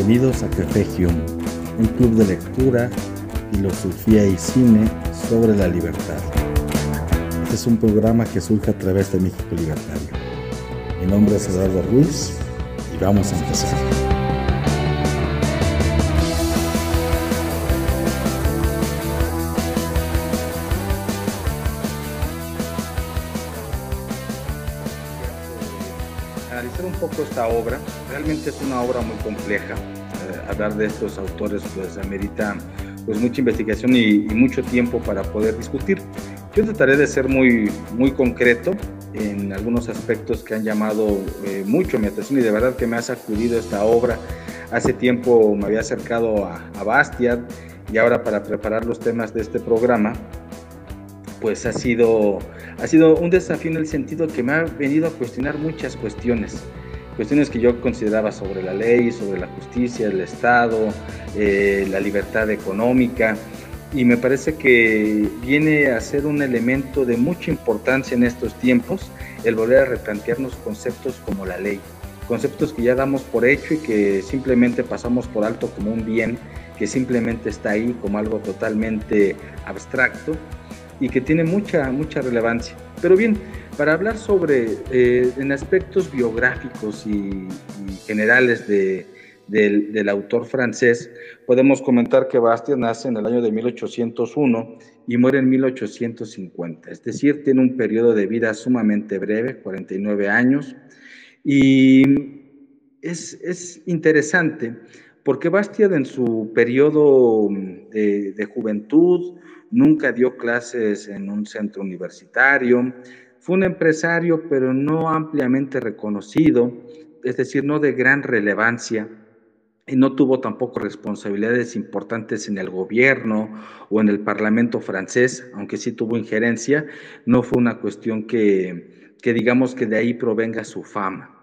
Bienvenidos a Café Hume, un club de lectura, filosofía y cine sobre la libertad. Este es un programa que surge a través de México Libertario. Mi nombre es Eduardo Ruiz y vamos a empezar. analizar un poco esta obra, realmente es una obra muy compleja. Hablar de estos autores pues amerita pues mucha investigación y, y, mucho tiempo para poder discutir. Yo trataré de ser muy, muy concreto en algunos aspectos que han llamado eh, mucho mi atención y de verdad que me ha sacudido esta obra. Hace tiempo me había acercado a, a Bastiat y ahora para preparar los temas de este programa, pues ha sido, ha sido un desafío en el sentido que me ha venido a cuestionar muchas cuestiones cuestiones que yo consideraba sobre la ley, sobre la justicia, el Estado, eh, la libertad económica, y me parece que viene a ser un elemento de mucha importancia en estos tiempos el volver a replantearnos conceptos como la ley, conceptos que ya damos por hecho y que simplemente pasamos por alto como un bien que simplemente está ahí como algo totalmente abstracto y que tiene mucha, mucha relevancia. Pero bien, para hablar sobre, eh, en aspectos biográficos y, generales de, del, del, autor francés, podemos comentar que Bastiat nace en el año de 1801 y muere en 1850, es decir, tiene un periodo de vida sumamente breve, 49 años, y es, es interesante porque Bastiat en su periodo de, de juventud nunca dio clases en un centro universitario, fue un empresario, pero no ampliamente reconocido, es decir, no de gran relevancia, y no tuvo tampoco responsabilidades importantes en el gobierno o en el Parlamento francés, aunque sí tuvo injerencia, no fue una cuestión que, que digamos que de ahí provenga su fama.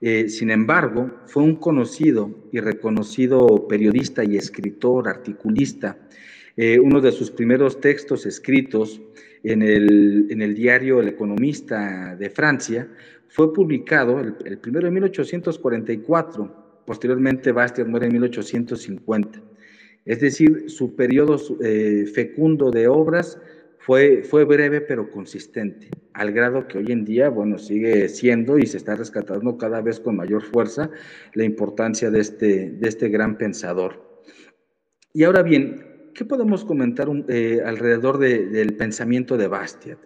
Eh, sin embargo, fue un conocido y reconocido periodista y escritor, articulista. Eh, uno de sus primeros textos escritos en el, en el, diario El Economista de Francia fue publicado el, el primero de 1844 Posteriormente, Bastiat muere en 1850. Es decir, su periodo eh, fecundo de obras fue, fue breve pero consistente, al grado que hoy en día, bueno, sigue siendo y se está rescatando cada vez con mayor fuerza la importancia de este, de este gran pensador. Y ahora bien, ¿qué podemos comentar un, eh, alrededor de, del pensamiento de Bastiat?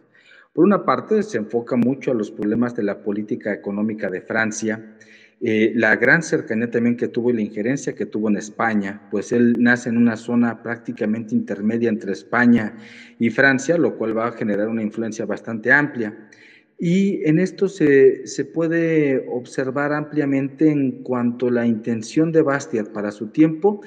Por una parte, se enfoca mucho a los problemas de la política económica de Francia, eh, la gran cercanía también que tuvo y la injerencia que tuvo en España, pues él nace en una zona prácticamente intermedia entre España y Francia, lo cual va a generar una influencia bastante amplia. Y en esto se, se puede observar ampliamente en cuanto a la intención de Bastiat para su tiempo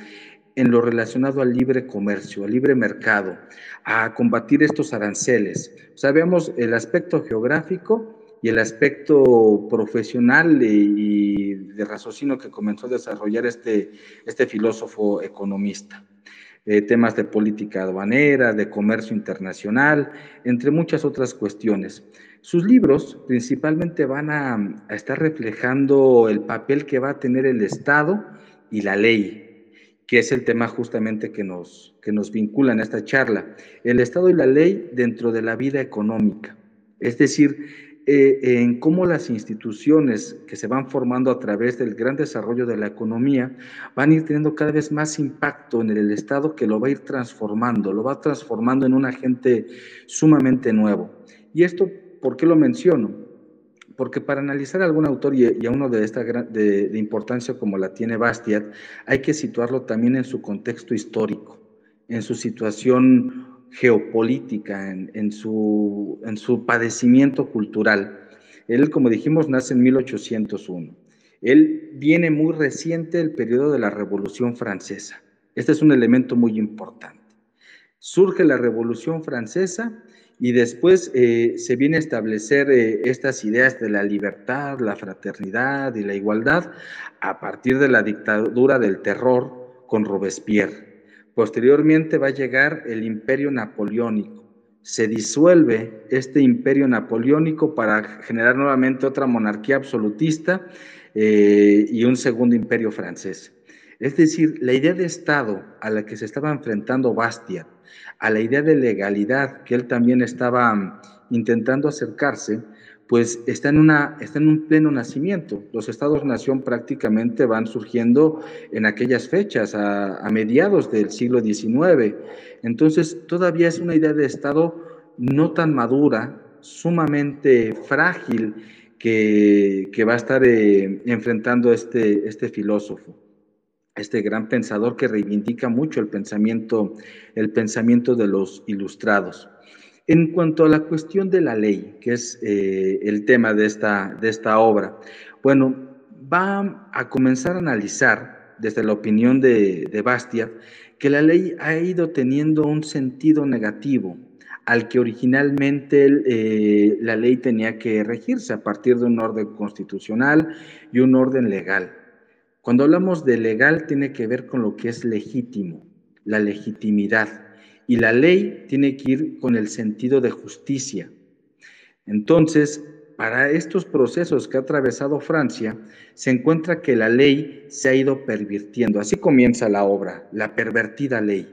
en lo relacionado al libre comercio, al libre mercado, a combatir estos aranceles. Sabemos el aspecto geográfico, y el aspecto profesional y, de raciocinio que comenzó a desarrollar este, este filósofo economista. Eh, temas de política aduanera, de comercio internacional, entre muchas otras cuestiones. Sus libros principalmente van a estar reflejando el papel que va a tener el Estado y la ley, que es el tema justamente que nos, que nos vincula en esta charla. El Estado y la ley dentro de la vida económica. Es decir, eh, en cómo las instituciones que se van formando a través del gran desarrollo de la economía van a ir teniendo cada vez más impacto en el Estado que lo va a ir transformando, lo va transformando en un agente sumamente nuevo. Y esto, ¿por qué lo menciono? Porque para analizar a algún autor y, y a uno de esta de, de importancia como la tiene Bastiat, hay que situarlo también en su contexto histórico, en su situación geopolítica, en, en, su, en su padecimiento cultural. Él, como dijimos, nace en 1801. Él viene muy reciente del periodo de la Revolución Francesa. Este es un elemento muy importante. Surge la Revolución Francesa y después eh, se viene a establecer eh, estas ideas de la libertad, la fraternidad y la igualdad a partir de la dictadura del terror con Robespierre. Posteriormente va a llegar el imperio napoleónico. Se disuelve este imperio napoleónico para generar nuevamente otra monarquía absolutista eh, y un segundo imperio francés. Es decir, la idea de Estado a la que se estaba enfrentando Bastiat, a la idea de legalidad que él también estaba mm, intentando acercarse, pues está en, una, está en un pleno nacimiento. Los estados-nación prácticamente van surgiendo en aquellas fechas, a, mediados del siglo XIX. Entonces, todavía es una idea de Estado no tan madura, sumamente frágil, que, que va a estar eh, enfrentando este, este filósofo este gran pensador que reivindica mucho el pensamiento, el pensamiento de los ilustrados. En cuanto a la cuestión de la ley, que es eh, el tema de esta, de esta obra, bueno, va a comenzar a analizar desde la opinión de, de que la ley ha ido teniendo un sentido negativo al que originalmente eh, la ley tenía que regirse a partir de un orden constitucional y un orden legal. Cuando hablamos de legal tiene que ver con lo que es legítimo, la legitimidad. Y la ley tiene que ir con el sentido de justicia. Entonces, para estos procesos que ha atravesado Francia, se encuentra que la ley se ha ido pervirtiendo. Así comienza la obra, la pervertida ley.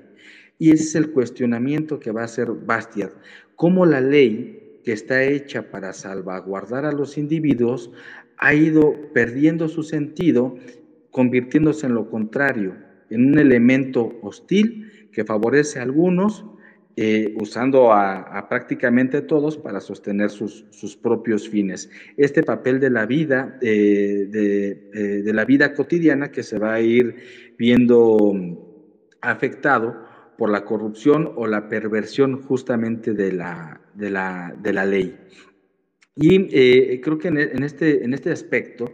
Y ese es el cuestionamiento que va a hacer Bastiat. Cómo la ley que está hecha para salvaguardar a los individuos ha ido perdiendo su sentido, convirtiéndose en lo contrario, en un elemento hostil que favorece a algunos, eh, usando a, prácticamente todos para sostener sus, propios fines. Este papel de la vida, eh, eh, de, la vida cotidiana que se va a ir viendo afectado por la corrupción o la perversión justamente de la, de la, ley. Y creo que en, este, en este aspecto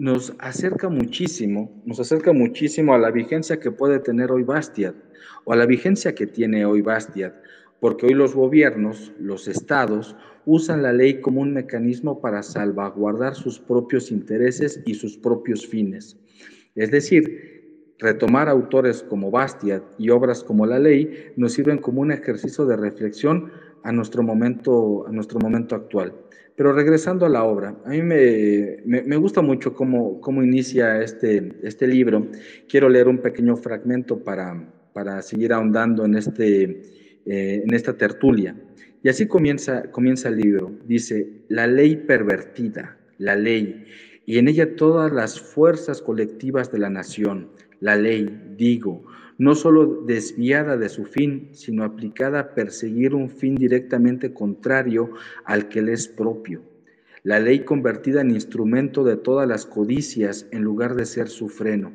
nos acerca muchísimo, nos acerca muchísimo a la vigencia que puede tener hoy Bastiat o a la vigencia que tiene hoy Bastiat, porque hoy los gobiernos, los estados, usan la ley como un mecanismo para salvaguardar sus propios intereses y sus propios fines. Es decir, retomar autores como Bastiat y obras como La Ley nos sirven como un ejercicio de reflexión a nuestro momento, a nuestro momento actual. Pero regresando a la obra, a mí me, gusta mucho cómo, cómo inicia este, este libro. Quiero leer un pequeño fragmento para, para seguir ahondando en, este, eh, en esta tertulia. Y así comienza, comienza el libro. Dice, la ley pervertida, la ley, y en ella todas las fuerzas colectivas de la nación, la ley, digo, no solo desviada de su fin, sino aplicada a perseguir un fin directamente contrario al que le es propio. La ley convertida en instrumento de todas las codicias en lugar de ser su freno.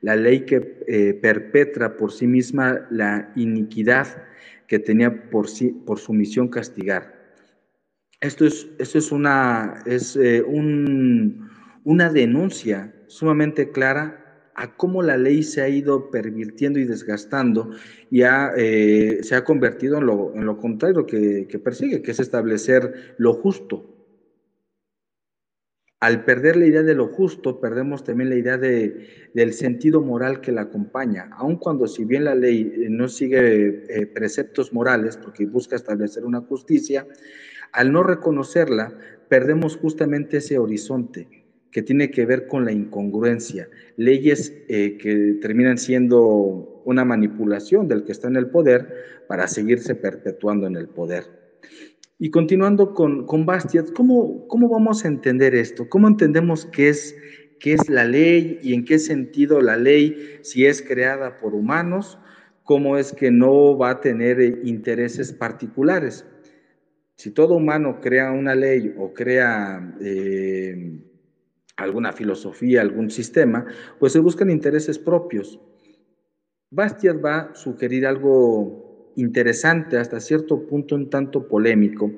La ley que eh, perpetra por sí misma la iniquidad que tenía por, sí, por su misión castigar. Esto es, esto es, una, es eh, un, una denuncia sumamente clara a cómo la ley se ha ido pervirtiendo y desgastando y eh, se ha convertido en lo, contrario que, persigue, que es establecer lo justo. Al perder la idea de lo justo, perdemos también la idea de, del sentido moral que la acompaña, aun cuando si bien la ley eh, no sigue eh, preceptos morales, porque busca establecer una justicia, al no reconocerla, perdemos justamente ese horizonte, que tiene que ver con la incongruencia, leyes eh, que terminan siendo una manipulación del que está en el poder para seguirse perpetuando en el poder. Y continuando con, con Bastiat, ¿cómo, ¿cómo vamos a entender esto? ¿Cómo entendemos qué es, qué es la ley y en qué sentido la ley, si es creada por humanos, cómo es que no va a tener eh, intereses particulares? Si todo humano crea una ley o crea... Eh, alguna filosofía, algún sistema, pues se buscan intereses propios. Bastiat va a sugerir algo interesante, hasta cierto punto un tanto polémico,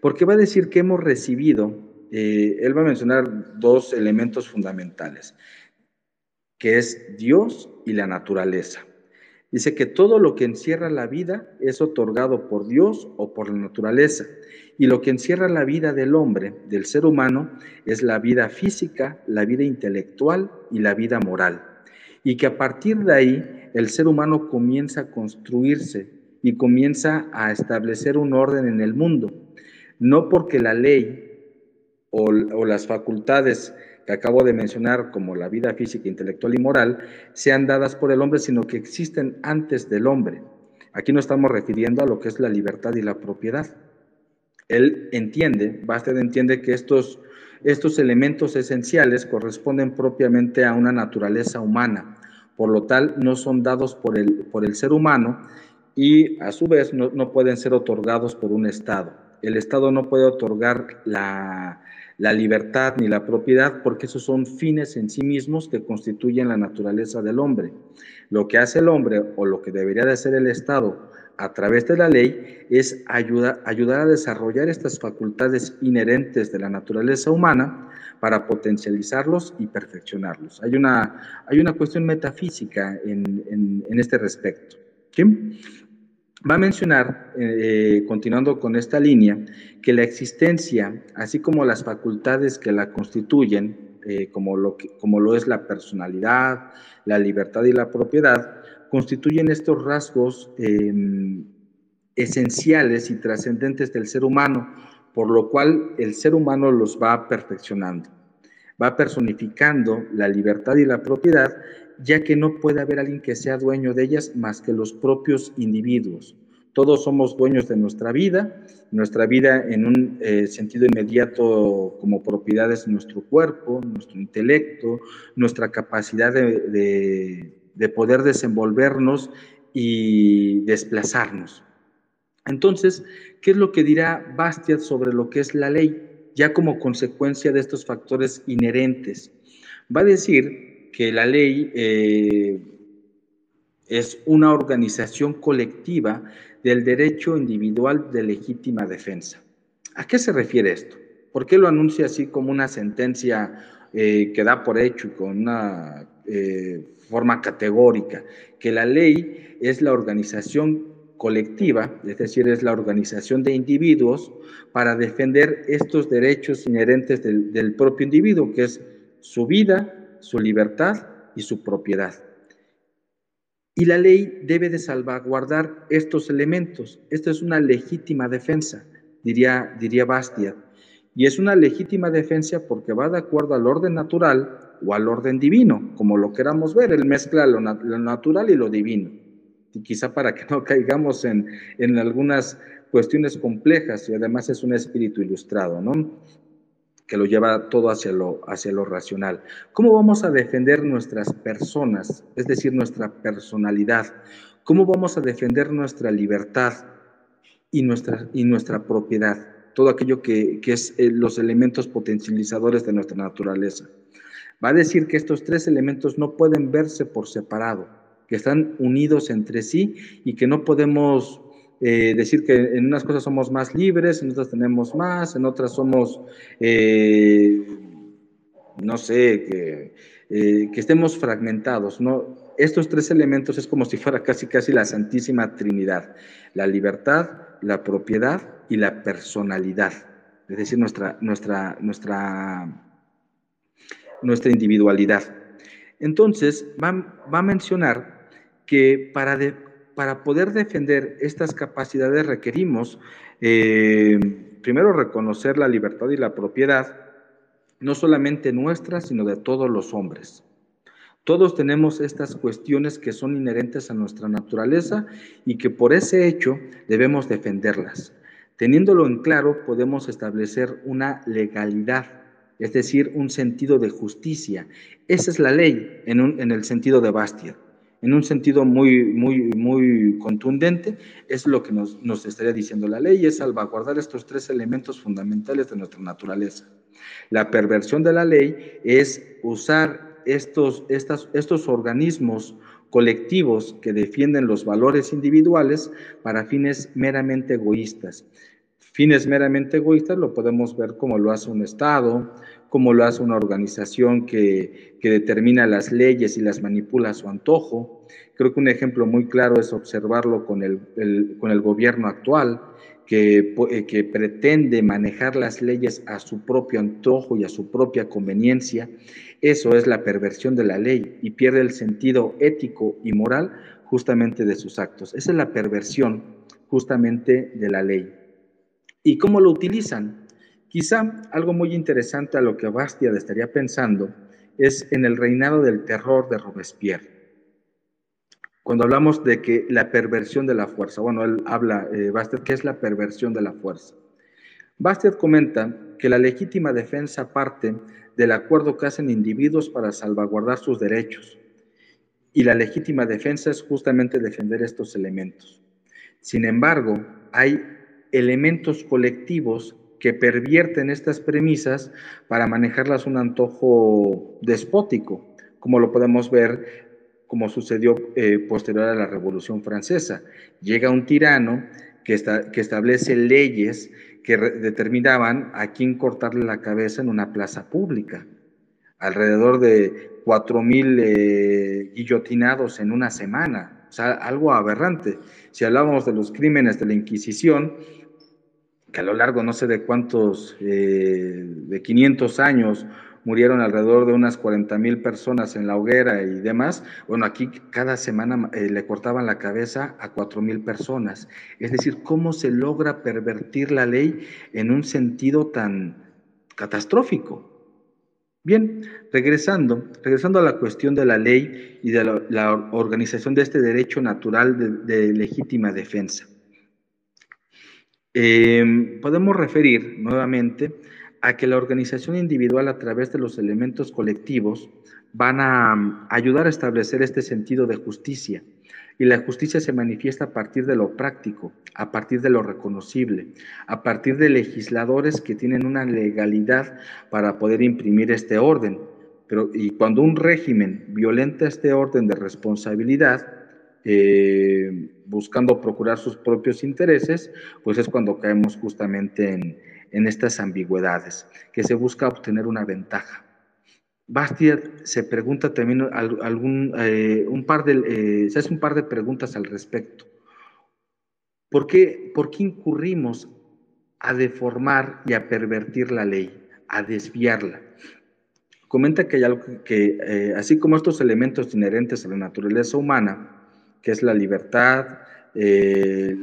porque va a decir que hemos recibido, eh, él va a mencionar dos elementos fundamentales, que es Dios y la naturaleza. Dice que todo lo que encierra la vida es otorgado por Dios o por la naturaleza. Y lo que encierra la vida del hombre, del ser humano, es la vida física, la vida intelectual y la vida moral. Y que a partir de ahí el ser humano comienza a construirse y comienza a establecer un orden en el mundo. No porque la ley o, las facultades que acabo de mencionar, como la vida física, intelectual y moral, sean dadas por el hombre, sino que existen antes del hombre. Aquí no estamos refiriendo a lo que es la libertad y la propiedad. Él entiende, Bastet entiende que estos, estos elementos esenciales corresponden propiamente a una naturaleza humana, por lo tal no son dados por el, por el ser humano y a su vez no, no pueden ser otorgados por un Estado. El Estado no puede otorgar la, la libertad ni la propiedad, porque esos son fines en sí mismos que constituyen la naturaleza del hombre. Lo que hace el hombre o lo que debería de hacer el Estado a través de la ley es ayudar a desarrollar estas facultades inherentes de la naturaleza humana para potencializarlos y perfeccionarlos. Hay una, hay una cuestión metafísica en, este respecto. Va a mencionar, eh, continuando con esta línea, que la existencia, así como las facultades que la constituyen, eh, como, lo como lo es la personalidad, la libertad y la propiedad, constituyen estos rasgos em, esenciales y trascendentes del ser humano, por lo cual el ser humano los va perfeccionando, va personificando la libertad y la propiedad, ya que no puede haber alguien que sea dueño de ellas más que los propios individuos. Todos somos dueños de nuestra vida, nuestra vida en un eh, sentido inmediato como propiedades de nuestro cuerpo, nuestro intelecto, nuestra capacidad de poder desenvolvernos y desplazarnos. Entonces, ¿qué es lo que dirá Bastiat sobre lo que es la ley, ya como consecuencia de estos factores inherentes? Va a decir que la ley eh, es una organización colectiva del derecho individual de legítima defensa. ¿A qué se refiere esto? ¿Por qué lo anuncia así como una sentencia eh, que da por hecho y con una eh, forma categórica, que la ley es la organización colectiva, es decir, es la organización de individuos para defender estos derechos inherentes del, propio individuo, que es su vida, su libertad y su propiedad. Y la ley debe de salvaguardar estos elementos. Esta es una legítima defensa, diría, diría Bastia. Y es una legítima defensa porque va de acuerdo al orden natural o al orden divino, como lo queramos ver, él mezcla lo, natural y lo divino. Y quizá para que no caigamos en, en algunas cuestiones complejas, y además es un espíritu ilustrado, ¿no? que lo lleva todo hacia lo, hacia lo racional. ¿Cómo vamos a defender nuestras personas, es decir, nuestra personalidad? ¿Cómo vamos a defender nuestra libertad y nuestra, y nuestra propiedad? Todo aquello que, que es eh, los elementos potencializadores de nuestra naturaleza va a decir que estos tres elementos no pueden verse por separado, que están unidos entre sí y que no podemos eh, decir que en unas cosas somos más libres, en otras tenemos más, en otras somos, eh, no sé, que, eh, que, estemos fragmentados. ¿no? Estos tres elementos es como si fuera casi casi la Santísima Trinidad, la libertad, la propiedad y la personalidad, es decir, nuestra, nuestra, nuestra nuestra individualidad. Entonces, va, a mencionar que para, para, poder defender estas capacidades requerimos eh, primero reconocer la libertad y la propiedad, no solamente nuestra, sino de todos los hombres. Todos tenemos estas cuestiones que son inherentes a nuestra naturaleza y que por ese hecho debemos defenderlas. Teniéndolo en claro, podemos establecer una legalidad es decir, un sentido de justicia. Esa es la ley en, el sentido de Bastia. En un sentido muy, muy, muy contundente, es lo que nos, estaría diciendo la ley, es salvaguardar estos tres elementos fundamentales de nuestra naturaleza. La perversión de la ley es usar estos, estos organismos colectivos que defienden los valores individuales para fines meramente egoístas fines meramente egoístas lo podemos ver como lo hace un Estado, como lo hace una organización que, determina las leyes y las manipula a su antojo. Creo que un ejemplo muy claro es observarlo con el, con el gobierno actual, que, eh, que, pretende manejar las leyes a su propio antojo y a su propia conveniencia. Eso es la perversión de la ley y pierde el sentido ético y moral justamente de sus actos. Esa es la perversión justamente de la ley. ¿Y cómo lo utilizan? Quizá algo muy interesante a lo que Bastiat estaría pensando es en el reinado del terror de Robespierre. Cuando hablamos de que la perversión de la fuerza, bueno, él habla, eh, Bastiat, ¿qué es la perversión de la fuerza? Bastiat comenta que la legítima defensa parte del acuerdo que hacen individuos para salvaguardar sus derechos. Y la legítima defensa es justamente defender estos elementos. Sin embargo, hay elementos colectivos que pervierten estas premisas para manejarlas un antojo despótico, como lo podemos ver como sucedió eh, posterior a la Revolución Francesa. Llega un tirano que, que establece leyes que determinaban a quién cortarle la cabeza en una plaza pública. Alrededor de 4.000 eh, guillotinados en una semana, o sea, algo aberrante. Si hablábamos de los crímenes de la Inquisición, que a lo largo no sé de cuántos, eh, de 500 años, murieron alrededor de unas 40 mil personas en la hoguera y demás. Bueno, aquí cada semana eh, le cortaban la cabeza a 4 mil personas. Es decir, ¿cómo se logra pervertir la ley en un sentido tan catastrófico? Bien, regresando, regresando a la cuestión de la ley y de la, organización de este derecho natural de legítima defensa. Em, podemos referir nuevamente a que la organización individual a través de los elementos colectivos van a mm, ayudar a establecer este sentido de justicia. Y la justicia se manifiesta a partir de lo práctico, a partir de lo reconocible, a partir de legisladores que tienen una legalidad para poder imprimir este orden. Pero, y cuando un régimen violenta este orden de responsabilidad, eh, buscando procurar sus propios intereses, pues es cuando caemos justamente en, en estas ambigüedades, que se busca obtener una ventaja. Bastiat se pregunta también algún, eh, un par de, eh, se hace un par de preguntas al respecto. ¿Por qué, ¿Por qué incurrimos a deformar y a pervertir la ley, a desviarla? Comenta que hay algo que, así como estos elementos inherentes a la naturaleza humana, que es la libertad, eh,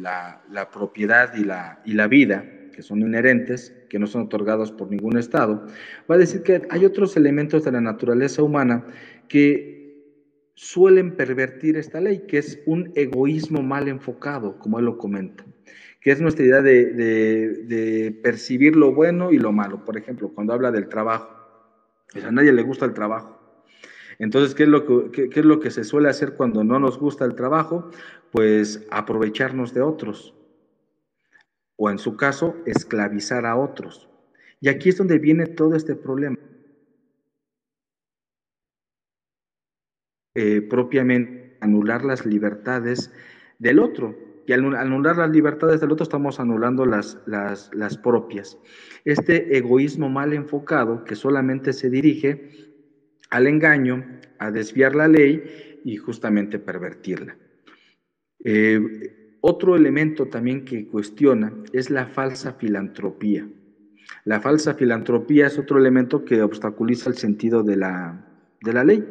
la, propiedad y la, vida, que son inherentes, que no son otorgados por ningún Estado, va a decir que hay otros elementos de la naturaleza humana que suelen pervertir esta ley, que es un egoísmo mal enfocado, como él lo comenta, que es nuestra idea de, de percibir lo bueno y lo malo. Por ejemplo, cuando habla del trabajo, pues a nadie le gusta el trabajo. Entonces, ¿qué es, lo que, se suele hacer cuando no nos gusta el trabajo? Pues aprovecharnos de otros. O en su caso, esclavizar a otros. Y aquí es donde viene todo este problema. Eh, propiamente anular las libertades del otro. Y al anular las libertades del otro estamos anulando las propias. Este egoísmo mal enfocado que solamente se dirige al engaño, a desviar la ley y justamente pervertirla. Eh, otro elemento también que cuestiona es la falsa filantropía. La falsa filantropía es otro elemento que obstaculiza el sentido de la, de la ley,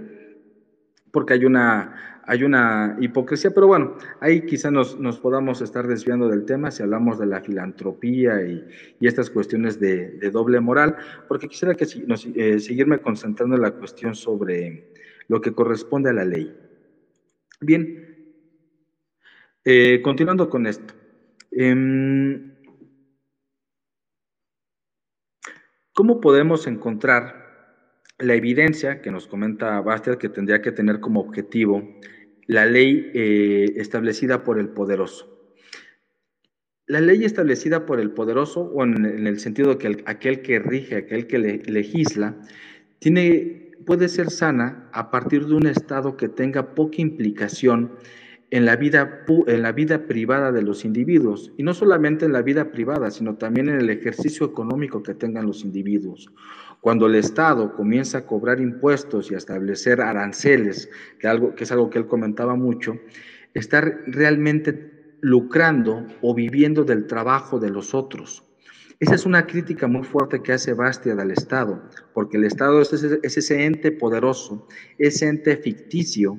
porque hay una hay una hipocresía, pero bueno, ahí quizá nos, podamos estar desviando del tema si hablamos de la filantropía y, estas cuestiones de, doble moral, porque quisiera que eh, seguirme concentrando en la cuestión sobre lo que corresponde a la ley. Bien, eh, continuando con esto. Em, ¿Cómo podemos encontrar la evidencia que nos comenta Bastiat que tendría que tener como objetivo la ley eh, establecida por el poderoso. La ley establecida por el poderoso, o en, el sentido que aquel que rige, aquel que legisla, tiene, puede ser sana a partir de un Estado que tenga poca implicación en la, vida, en la vida privada de los individuos, y no solamente en la vida privada, sino también en el ejercicio económico que tengan los individuos. Cuando el Estado comienza a cobrar impuestos y a establecer aranceles, que, algo, que es algo que él comentaba mucho, está realmente lucrando o viviendo del trabajo de los otros. Esa es una crítica muy fuerte que hace Bastia al Estado, porque el Estado es ese, es ese ente poderoso, ese ente ficticio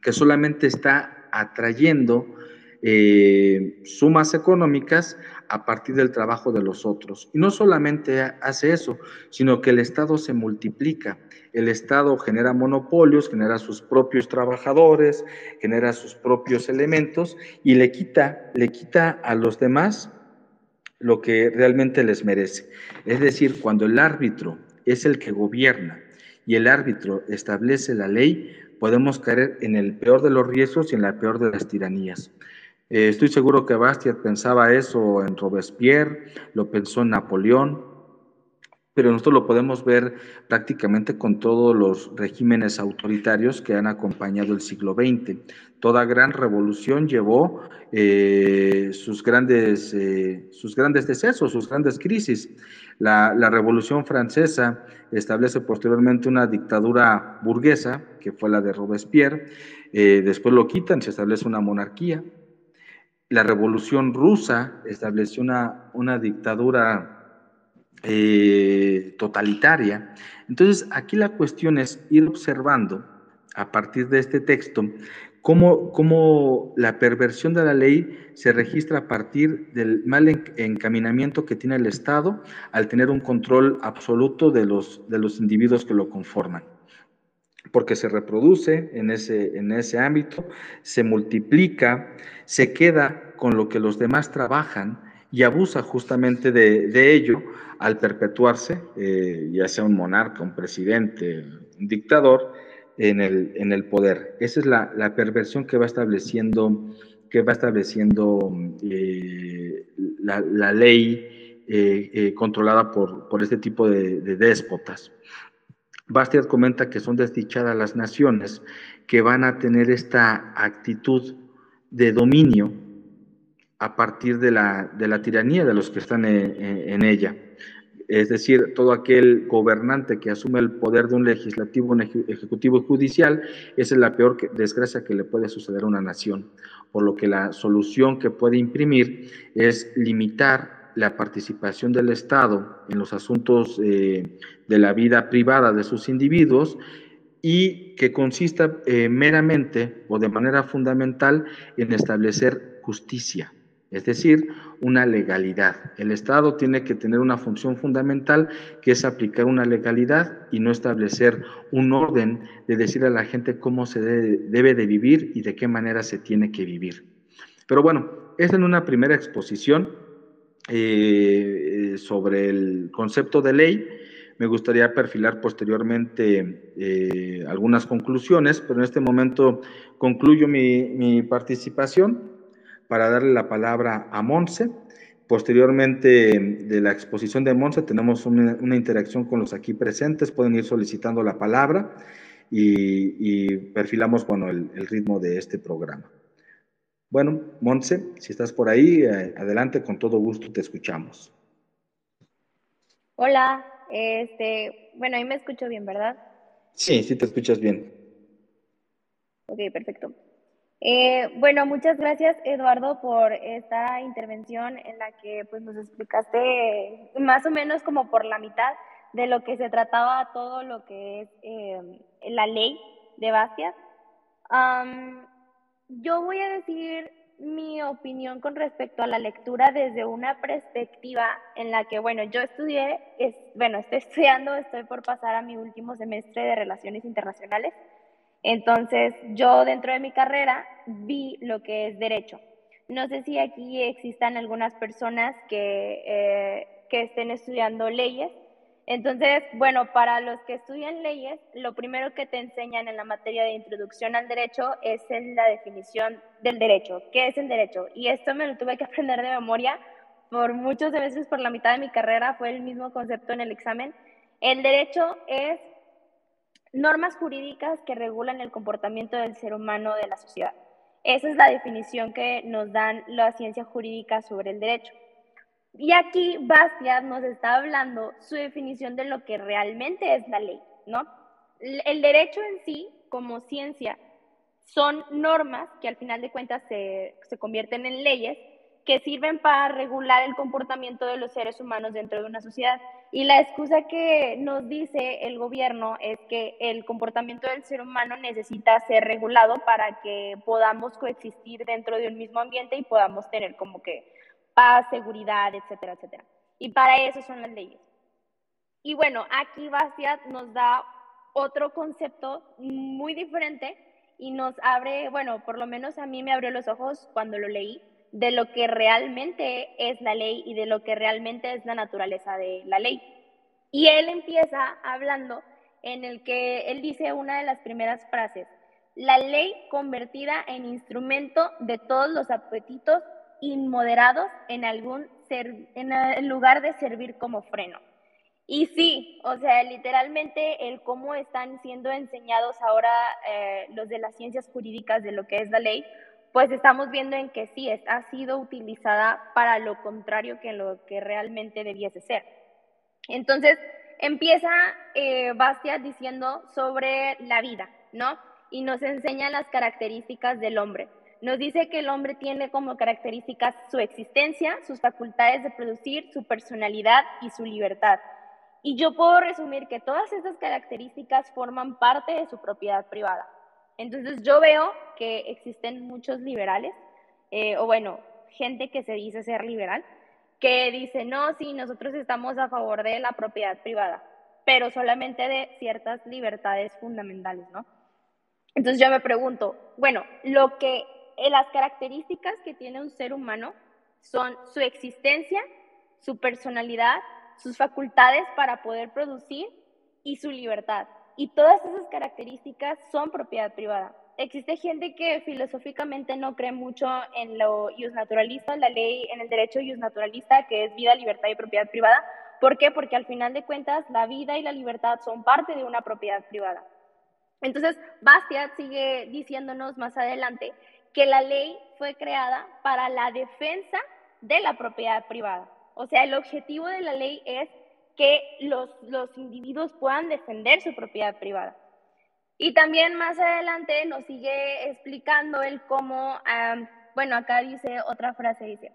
que solamente está atrayendo eh, sumas económicas a partir del trabajo de los otros. Y no solamente hace eso, sino que el Estado se multiplica. El Estado genera monopolios, genera sus propios trabajadores, genera sus propios elementos y le quita, le quita a los demás lo que realmente les merece. Es decir, cuando el árbitro es el que gobierna y el árbitro establece la ley, podemos caer en el peor de los riesgos y en la peor de las tiranías. Eh, estoy seguro que Bastiat pensaba eso en Robespierre, lo pensó en Napoleón, pero nosotros lo podemos ver prácticamente con todos los regímenes autoritarios que han acompañado el siglo XX. Toda gran revolución llevó eh, sus, grandes, eh, sus grandes decesos, sus grandes crisis. La, Revolución Francesa establece posteriormente una dictadura burguesa, que fue la de Robespierre, después lo quitan, se establece una monarquía. La Revolución Rusa estableció una, una dictadura eh, totalitaria. Entonces, aquí la cuestión es ir observando a partir de este texto cómo, cómo la perversión de la ley se registra a partir del mal encaminamiento que tiene el Estado al tener un control absoluto de los, de los individuos que lo conforman porque se reproduce en ese, en ese ámbito, se multiplica, se queda con lo que los demás trabajan y abusa justamente de, ello al perpetuarse, eh, ya sea un monarca, un presidente, un dictador, en el, en el poder. Esa es la, perversión que va estableciendo, que va estableciendo eh, la, ley eh, controlada por, por, este tipo de déspotas. Bastiat comenta que son desdichadas las naciones que van a tener esta actitud de dominio a partir de la, de la tiranía de los que están en, ella. Es decir, todo aquel gobernante que asume el poder de un legislativo, un ejecutivo y judicial, esa es la peor desgracia que le puede suceder a una nación. Por lo que la solución que puede imprimir es limitar la participación del Estado en los asuntos eh, de la vida privada de sus individuos y que consista eh, meramente o de manera fundamental en establecer justicia es decir, una legalidad. El Estado tiene que tener una función fundamental que es aplicar una legalidad y no establecer un orden de decir a la gente cómo se debe, de vivir y de qué manera se tiene que vivir. Pero bueno, es en una primera exposición eh, sobre el concepto de ley. Me gustaría perfilar posteriormente eh, algunas conclusiones, pero en este momento concluyo mi participación para darle la palabra a Monse. Posteriormente de la exposición de Monse tenemos una, interacción con los aquí presentes, pueden ir solicitando la palabra y, perfilamos bueno, el, ritmo de este programa. Bueno, Monse, si estás por ahí, eh, adelante, con todo gusto te escuchamos. Hola, este, bueno, ahí me escucho bien, ¿verdad? Sí, sí te escuchas bien. Ok, perfecto. Eh, bueno, muchas gracias Eduardo por esta intervención en la que pues, nos explicaste más o menos como por la mitad de lo que se trataba todo lo que es eh, la ley de Bastiat. Yo voy a decir mi opinión con respecto a la lectura desde una perspectiva en la que, bueno, yo estudié, es, bueno, estoy estudiando, estoy por pasar a mi último semestre de Relaciones Internacionales. Entonces, yo dentro de mi carrera vi lo que es derecho. No sé si aquí existan algunas personas que, eh, que estén estudiando leyes. Entonces, bueno, para los que estudian leyes, lo primero que te enseñan en la materia de introducción al derecho es en la definición del derecho. ¿Qué es el derecho? Y esto me lo tuve que aprender de memoria por muchos veces, por la mitad de mi carrera, fue el mismo concepto en el examen. El derecho es normas jurídicas que regulan el comportamiento del ser humano de la sociedad. Esa es la definición que nos dan la ciencia jurídica sobre el derecho. Y aquí Bastiat nos está hablando su definición de lo que realmente es la ley, ¿no? El derecho en sí, como ciencia, son normas que al final de cuentas se, se convierten en leyes que sirven para regular el comportamiento de los seres humanos dentro de una sociedad. Y la excusa que nos dice el gobierno es que el comportamiento del ser humano necesita ser regulado para que podamos coexistir dentro de un mismo ambiente y podamos tener como que paz, seguridad, etcétera, etcétera. Y para eso son las leyes. Y bueno, aquí Bastiat nos da otro concepto muy diferente y nos abre, bueno, por lo menos a mí me abrió los ojos cuando lo leí, de lo que realmente es la ley y de lo que realmente es la naturaleza de la ley. Y él empieza hablando en el que él dice una de las primeras frases, la ley convertida en instrumento de todos los apetitos inmoderados en algún lugar de servir como freno. Y sí, o sea, literalmente el cómo están siendo enseñados ahora eh, los de las ciencias jurídicas de lo que es la ley, pues estamos viendo en que sí, ha sido utilizada para lo contrario que lo que realmente debiese ser. Entonces, empieza eh, Bastia diciendo sobre la vida, ¿no? Y nos enseña las características del hombre. Nos dice que el hombre tiene como características su existencia, sus facultades de producir, su personalidad y su libertad. Y yo puedo resumir que todas estas características forman parte de su propiedad privada. Entonces yo veo que existen muchos liberales, eh, o bueno, gente que se dice ser liberal, que dice, no, sí, nosotros estamos a favor de la propiedad privada, pero solamente de ciertas libertades fundamentales, ¿no? Entonces yo me pregunto, bueno, lo que las características que tiene un ser humano son su existencia, su personalidad, sus facultades para poder producir y su libertad. Y todas esas características son propiedad privada. Existe gente que filosóficamente no cree mucho en lo naturalista, en la ley, en el derecho naturalista, que es vida, libertad y propiedad privada. ¿Por qué? Porque al final de cuentas la vida y la libertad son parte de una propiedad privada. Entonces, Bastiat sigue diciéndonos más adelante que la ley fue creada para la defensa de la propiedad privada. O sea, el objetivo de la ley es que los, los individuos puedan defender su propiedad privada. Y también más adelante nos sigue explicando el cómo, bueno, acá dice otra frase, dice,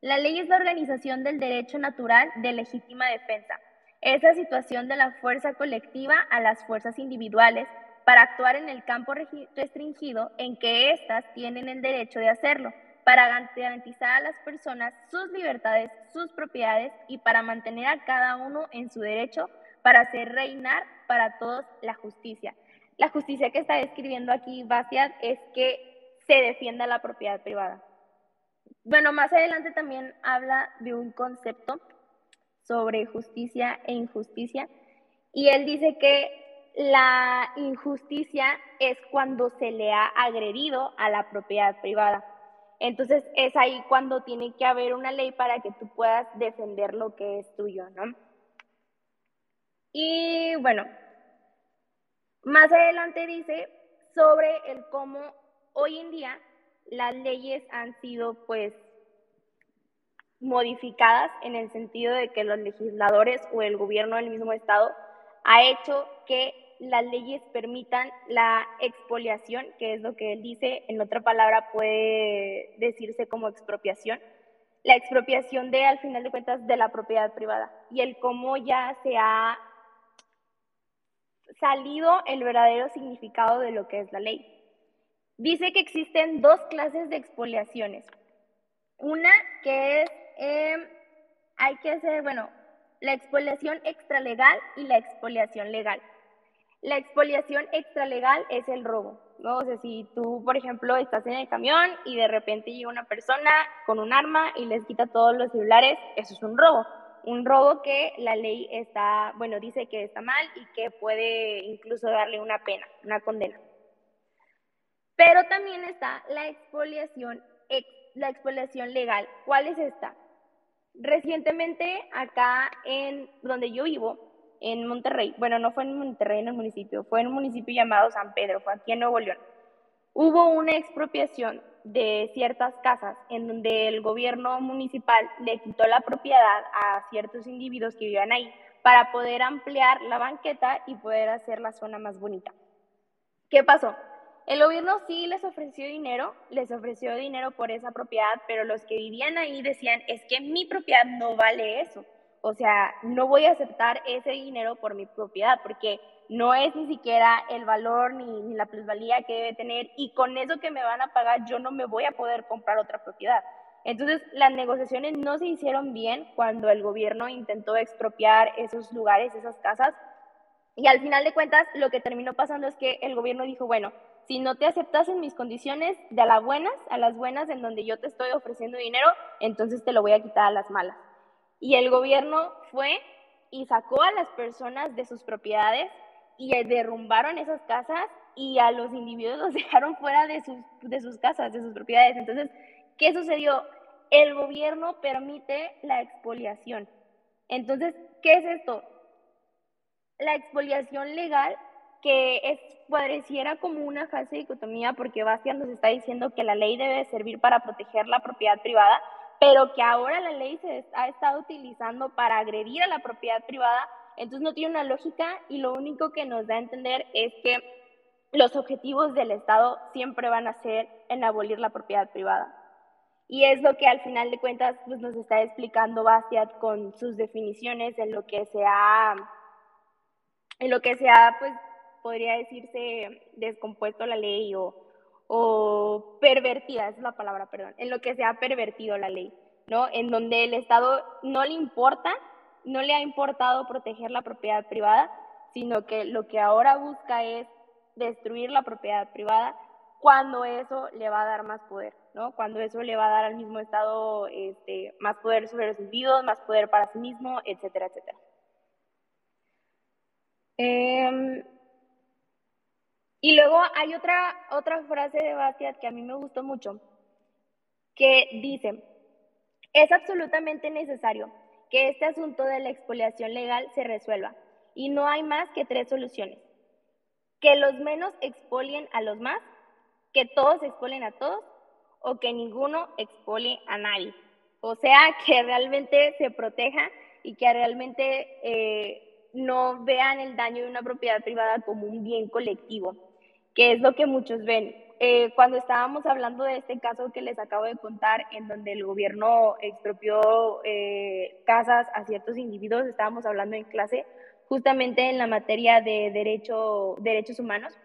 la ley es la organización del derecho natural de legítima defensa. Es la situación de la fuerza colectiva a las fuerzas individuales para actuar en el campo restringido en que éstas tienen el derecho de hacerlo para garantizar a las personas sus libertades, sus propiedades y para mantener a cada uno en su derecho para hacer reinar para todos la justicia. La justicia que está describiendo aquí Bastiat es que se defienda la propiedad privada. Bueno, más adelante también habla de un concepto sobre justicia e injusticia y él dice que la injusticia es cuando se le ha agredido a la propiedad privada. Entonces es ahí cuando tiene que haber una ley para que tú puedas defender lo que es tuyo, ¿no? Y bueno, más adelante dice sobre el cómo hoy en día las leyes han sido pues modificadas en el sentido de que los legisladores o el gobierno del mismo estado ha hecho que las leyes permitan la expoliación, que es lo que él dice, en otra palabra puede decirse como expropiación, la expropiación de, al final de cuentas, de la propiedad privada y el cómo ya se ha salido el verdadero significado de lo que es la ley. Dice que existen dos clases de expoliaciones. Una que es, em, hay que hacer, bueno, la expoliación extralegal y la expoliación legal. La expoliación extralegal es el robo, ¿no? O sea, si tú, por ejemplo, estás en el camión y de repente llega una persona con un arma y les quita todos los celulares, eso es un robo. Un robo que la ley está, bueno, dice que está mal y que puede incluso darle una pena, una condena. Pero también está la expoliación, la expoliación legal. ¿Cuál es esta? Recientemente acá en donde yo vivo, en Monterrey, bueno, no fue en Monterrey en el municipio, fue en un municipio llamado San Pedro, fue aquí en Nuevo León. Hubo una expropiación de ciertas casas en donde el gobierno municipal le quitó la propiedad a ciertos individuos que vivían ahí para poder ampliar la banqueta y poder hacer la zona más bonita. ¿Qué pasó? El gobierno sí les ofreció dinero, les ofreció dinero por esa propiedad, pero los que vivían ahí decían, es que mi propiedad no vale eso. O sea, no voy a aceptar ese dinero por mi propiedad porque no es ni siquiera el valor ni, la plusvalía que debe tener y con eso que me van a pagar yo no me voy a poder comprar otra propiedad. Entonces, las negociaciones no se hicieron bien cuando el gobierno intentó expropiar esos lugares, esas casas. Y al final de cuentas, lo que terminó pasando es que el gobierno dijo, bueno, si no te aceptas en mis condiciones de a las buenas, a las buenas en donde yo te estoy ofreciendo dinero, entonces te lo voy a quitar a las malas. Y el gobierno fue y sacó a las personas de sus propiedades y derrumbaron esas casas y a los individuos los dejaron fuera de sus, de sus casas, de sus propiedades. Entonces, ¿qué sucedió? El gobierno permite la expoliación. Entonces, ¿qué es esto? La expoliación legal que es, pareciera como una falsa dicotomía porque Bastian nos está diciendo que la ley debe servir para proteger la propiedad privada, pero que ahora la ley se ha estado utilizando para agredir a la propiedad privada, entonces no tiene una lógica y lo único que nos da a entender es que los objetivos del Estado siempre van a ser en abolir la propiedad privada. Y es lo que al final de cuentas pues, nos está explicando Bastiat con sus definiciones en lo que se ha, en lo que se ha, pues, podría decirse descompuesto la ley o, o pervertida, es la palabra, perdón, en lo que se ha pervertido la ley, ¿no? En donde el Estado no le importa, no le ha importado proteger la propiedad privada, sino que lo que ahora busca es destruir la propiedad privada cuando eso le va a dar más poder, ¿no? Cuando eso le va a dar al mismo Estado este, más poder sobre los individuos, más poder para sí mismo, etcétera, etcétera. Eh, y luego hay otra, otra frase de Bastiat que a mí me gustó mucho, que dice, es absolutamente necesario que este asunto de la expoliación legal se resuelva y no hay más que tres soluciones. Que los menos expolien a los más, que todos expolien a todos o que ninguno expolie a nadie. O sea, que realmente se proteja y que realmente eh, no vean el daño de una propiedad privada como un bien colectivo que es lo que muchos ven. Eh, cuando estábamos hablando de este caso que les acabo de contar, en donde el gobierno expropió eh, casas a ciertos individuos, estábamos hablando en clase justamente en la materia de derecho, derechos humanos.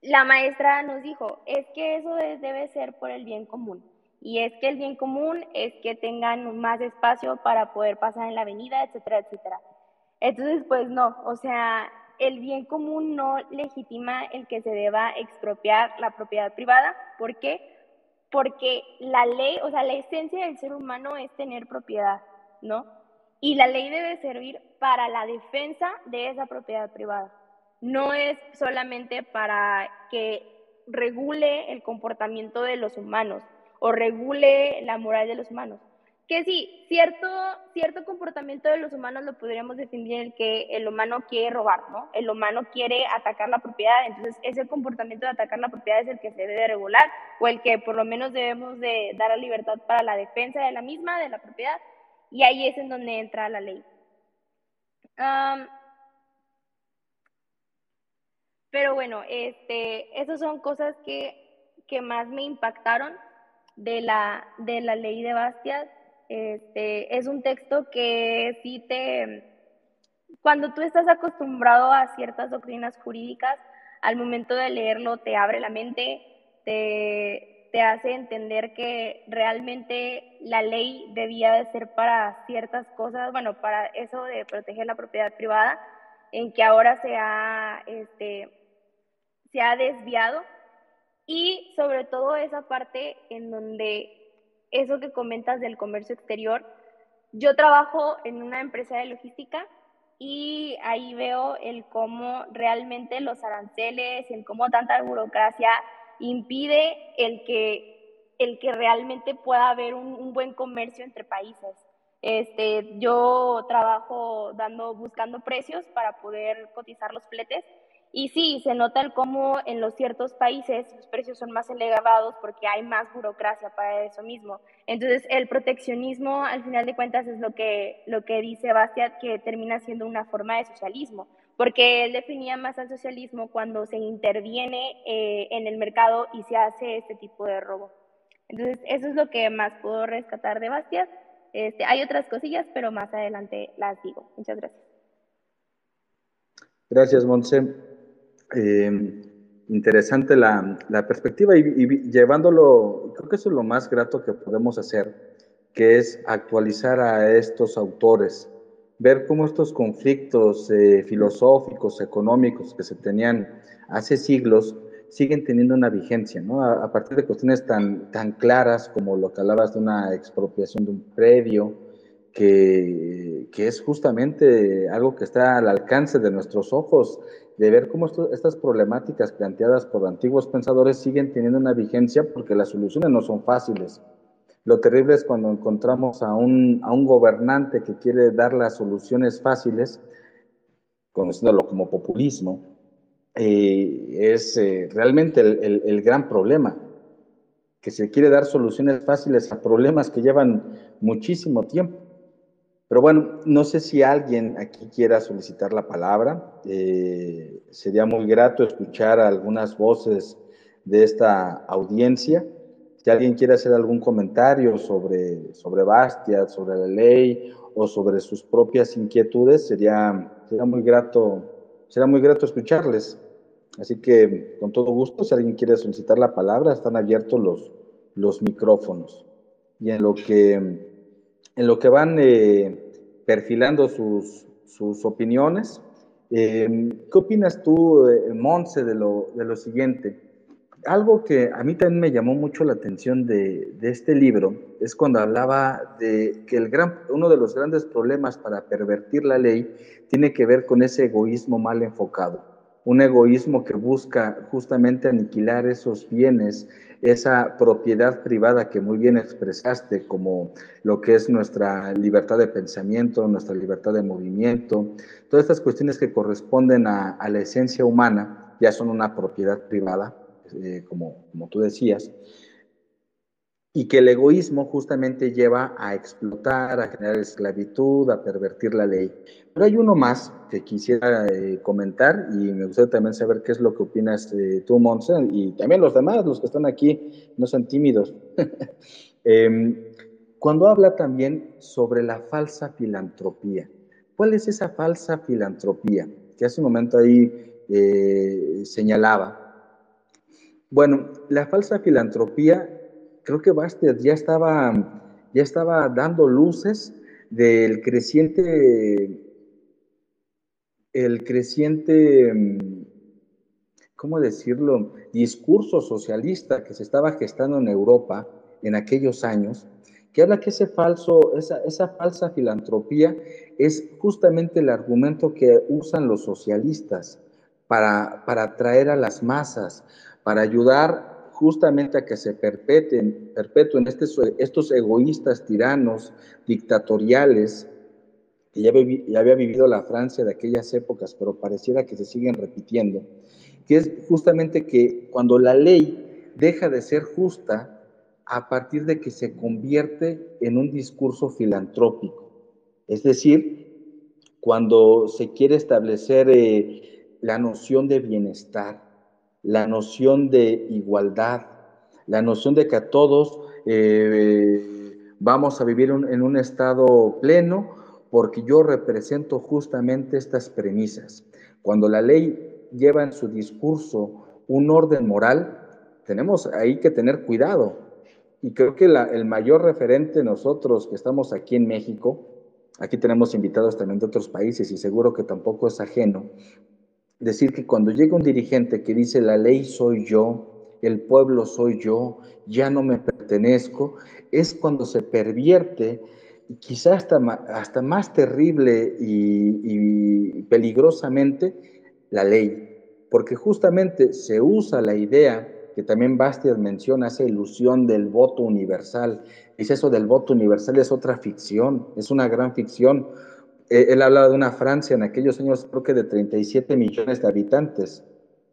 La maestra nos dijo, es que eso debe ser por el bien común. Y es que el bien común es que tengan más espacio para poder pasar en la avenida, etcétera, etcétera. Entonces, pues no, o sea, el bien común no legitima el que se deba expropiar la propiedad privada. ¿Por qué? Porque la ley, o sea, la esencia del ser humano es tener propiedad, ¿no? Y la ley debe servir para la defensa de esa propiedad privada. No es solamente para que regule el comportamiento de los humanos o regule la moral de los humanos, que sí, cierto, cierto comportamiento de los humanos lo podríamos definir el que el humano quiere robar, ¿no? El humano quiere atacar la propiedad, entonces ese comportamiento de atacar la propiedad es el que se debe regular o el que por lo menos debemos de dar a libertad para la defensa de la misma, de la propiedad, y ahí es en donde entra la ley. pero bueno, este, esas son cosas que, que más me impactaron de la, de la ley de Bastiat este, es un texto que sí te, cuando tú estás acostumbrado a ciertas doctrinas jurídicas, al momento de leerlo te abre la mente, te, te hace entender que realmente la ley debía de ser para ciertas cosas, bueno, para eso de proteger la propiedad privada, en que ahora se ha, este, se ha desviado. Y sobre todo esa parte en donde eso que comentas del comercio exterior, yo trabajo en una empresa de logística y ahí veo el cómo realmente los aranceles, el cómo tanta burocracia impide el que, el que realmente pueda haber un, un buen comercio entre países. Este, yo trabajo dando, buscando precios para poder cotizar los fletes y sí, se nota el cómo en los ciertos países los precios son más elevados porque hay más burocracia para eso mismo. Entonces, el proteccionismo, al final de cuentas, es lo que, lo que dice Bastiat, que termina siendo una forma de socialismo, porque él definía más al socialismo cuando se interviene eh, en el mercado y se hace este tipo de robo. Entonces, eso es lo que más puedo rescatar de Bastiat. Este, hay otras cosillas, pero más adelante las digo. Muchas gracias. Gracias, Montse. Eh, interesante la, perspectiva y, llevándolo, creo que eso es lo más grato que podemos hacer, que es actualizar a estos autores, ver cómo estos conflictos eh, filosóficos, económicos que se tenían hace siglos, siguen teniendo una vigencia, ¿no? A, partir de cuestiones tan, tan claras como lo que hablabas de una expropiación de un predio, que, es justamente algo que está al alcance de nuestros ojos, de ver cómo estas problemáticas planteadas por antiguos pensadores siguen teniendo una vigencia porque las soluciones no son fáciles. Lo terrible es cuando encontramos a un, a un gobernante que quiere dar las soluciones fáciles, conociéndolo como populismo, eh, es eh, realmente el, gran problema, que se quiere dar soluciones fáciles a problemas que llevan muchísimo tiempo. Pero bueno, no sé si alguien aquí quiera solicitar la palabra. Eh, sería muy grato escuchar algunas voces de esta audiencia. Si alguien quiere hacer algún comentario sobre, sobre Bastia, sobre la ley o sobre sus propias inquietudes, sería, sería, muy, grato, sería muy grato escucharles. Así que con todo gusto, si alguien quiere solicitar la palabra, están abiertos los, los micrófonos. Y en lo que, en lo que van eh, perfilando sus, sus opiniones, eh, ¿qué opinas tú, eh, Monse, de lo, de lo siguiente? Algo que a mí también me llamó mucho la atención de, de, este libro es cuando hablaba de que el gran, uno de los grandes problemas para pervertir la ley tiene que ver con ese egoísmo mal enfocado un egoísmo que busca justamente aniquilar esos bienes, esa propiedad privada que muy bien expresaste, como lo que es nuestra libertad de pensamiento, nuestra libertad de movimiento, todas estas cuestiones que corresponden a, la esencia humana ya son una propiedad privada, eh, como, como tú decías, y que el egoísmo justamente lleva a explotar, a generar esclavitud, a pervertir la ley. Pero hay uno más que quisiera eh, comentar y me gustaría también saber qué es lo que opinas eh, tú, Monse, y también los demás, los que están aquí, no sean tímidos. Em, cuando habla también sobre la falsa filantropía. ¿Cuál es esa falsa filantropía? Que hace un momento ahí eh, señalaba. Bueno, la falsa filantropía creo que Bastet ya estaba, ya estaba dando luces del creciente, el creciente, ¿cómo decirlo?, discurso socialista que se estaba gestando en Europa en aquellos años, que habla que ese falso, esa, esa falsa filantropía es justamente el argumento que usan los socialistas para, para atraer a las masas, para ayudar justamente a que se perpetuen, perpetúen estos egoístas tiranos, dictatoriales, que ya, ya había vivido la Francia de aquellas épocas, pero pareciera que se siguen repitiendo, que es justamente que cuando la ley deja de ser justa a partir de que se convierte en un discurso filantrópico, es decir, cuando se quiere establecer eh, la noción de bienestar, la noción de igualdad, la noción de que a todos eh, vamos a vivir en un estado pleno porque yo represento justamente estas premisas. Cuando la ley lleva en su discurso un orden moral, tenemos ahí que tener cuidado. Y creo que el mayor referente nosotros que estamos aquí en México, aquí tenemos invitados también de otros países y seguro que tampoco es ajeno, decir que cuando llega un dirigente que dice la ley soy yo, el pueblo soy yo, ya no me pertenezco, es cuando se pervierte, quizá hasta, hasta más terrible y, peligrosamente, la ley, porque justamente se usa la idea que también Bastiat menciona, esa ilusión del voto universal. Dice eso del voto universal es otra ficción, es una gran ficción, él hablaba de una Francia en aquellos años, creo que de 37 millones de habitantes,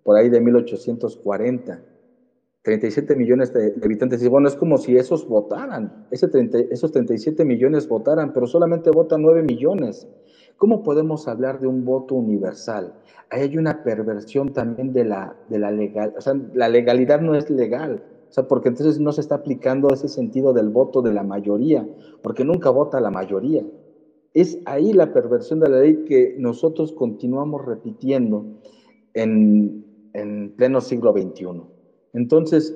por ahí de 1840. 37 millones de, habitantes. Y bueno, es como si esos votaran, ese esos 37 millones votaran, pero solamente votan 9 millones. ¿Cómo podemos hablar de un voto universal? Ahí hay una perversión también de la, de la legal, o sea, la legalidad no es legal, o sea, porque entonces no se está aplicando ese sentido del voto de la mayoría, porque nunca vota la mayoría. Es ahí la perversión de la ley que nosotros continuamos repitiendo en, en pleno siglo XXI. Entonces,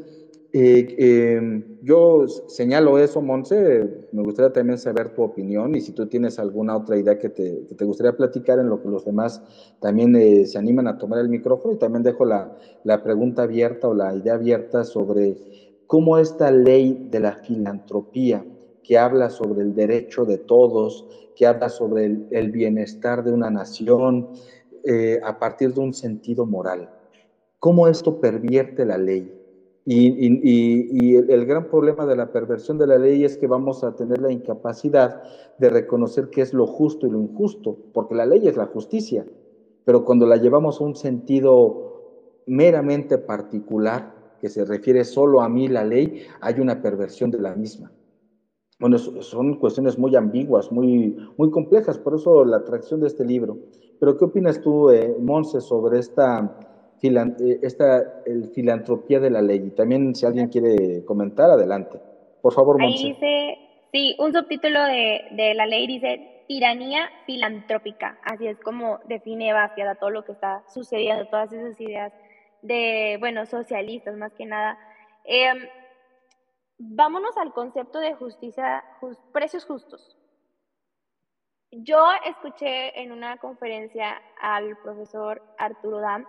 eh, em, yo señalo eso, Monse, me gustaría también saber tu opinión y si tú tienes alguna otra idea que te, gustaría platicar en lo que los demás también eh, se animan a tomar el micrófono y también dejo la pregunta abierta o la idea abierta sobre cómo esta ley de la filantropía que habla sobre el derecho de todos, que habla sobre el, bienestar de una nación eh, a partir de un sentido moral. ¿Cómo esto pervierte la ley? Y, el, gran problema de la perversión de la ley es que vamos a tener la incapacidad de reconocer qué es lo justo y lo injusto, porque la ley es la justicia, pero cuando la llevamos a un sentido meramente particular, que se refiere solo a mí la ley, hay una perversión de la misma. Bueno, son cuestiones muy ambiguas, muy, muy complejas, por eso la atracción de este libro. Pero ¿qué opinas tú, eh, Monse, sobre esta eh, esta el filantropía de la ley. Y también si alguien quiere comentar, adelante. Por favor, Ahí dice, sí, un subtítulo de, de, la ley dice tiranía filantrópica. Así es como define Bastiat todo lo que está sucediendo, todas esas ideas de, bueno, socialistas más que nada. Em, vámonos al concepto de justicia, precios justos. Yo escuché en una conferencia al profesor Arturo Dam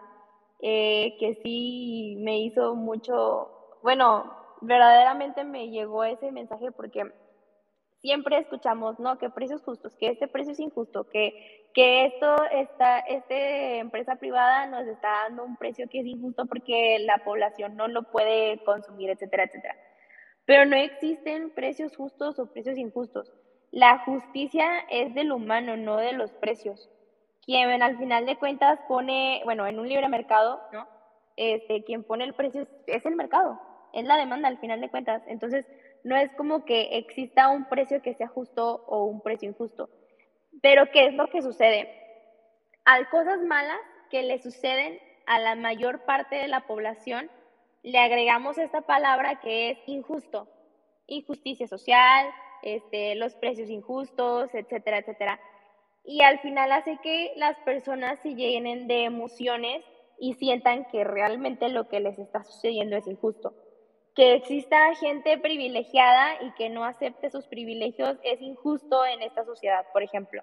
eh, que sí me hizo mucho, bueno, verdaderamente me llegó ese mensaje porque siempre escuchamos, ¿no? Que precios justos, que este precio es injusto, que, que esto está, esta empresa privada nos está dando un precio que es injusto porque la población no lo puede consumir, etcétera, etcétera. Pero no existen precios justos o precios injustos. La justicia es del humano, no de los precios quien al final de cuentas pone, bueno, en un libre mercado, ¿no? Este, quien pone el precio es, el mercado, es la demanda al final de cuentas. Entonces, no es como que exista un precio que sea justo o un precio injusto. Pero, ¿qué es lo que sucede? Hay cosas malas que le suceden a la mayor parte de la población, le agregamos esta palabra que es injusto, injusticia social, este, los precios injustos, etcétera, etcétera y al final hace que las personas se llenen de emociones y sientan que realmente lo que les está sucediendo es injusto. Que exista gente privilegiada y que no acepte sus privilegios es injusto en esta sociedad, por ejemplo.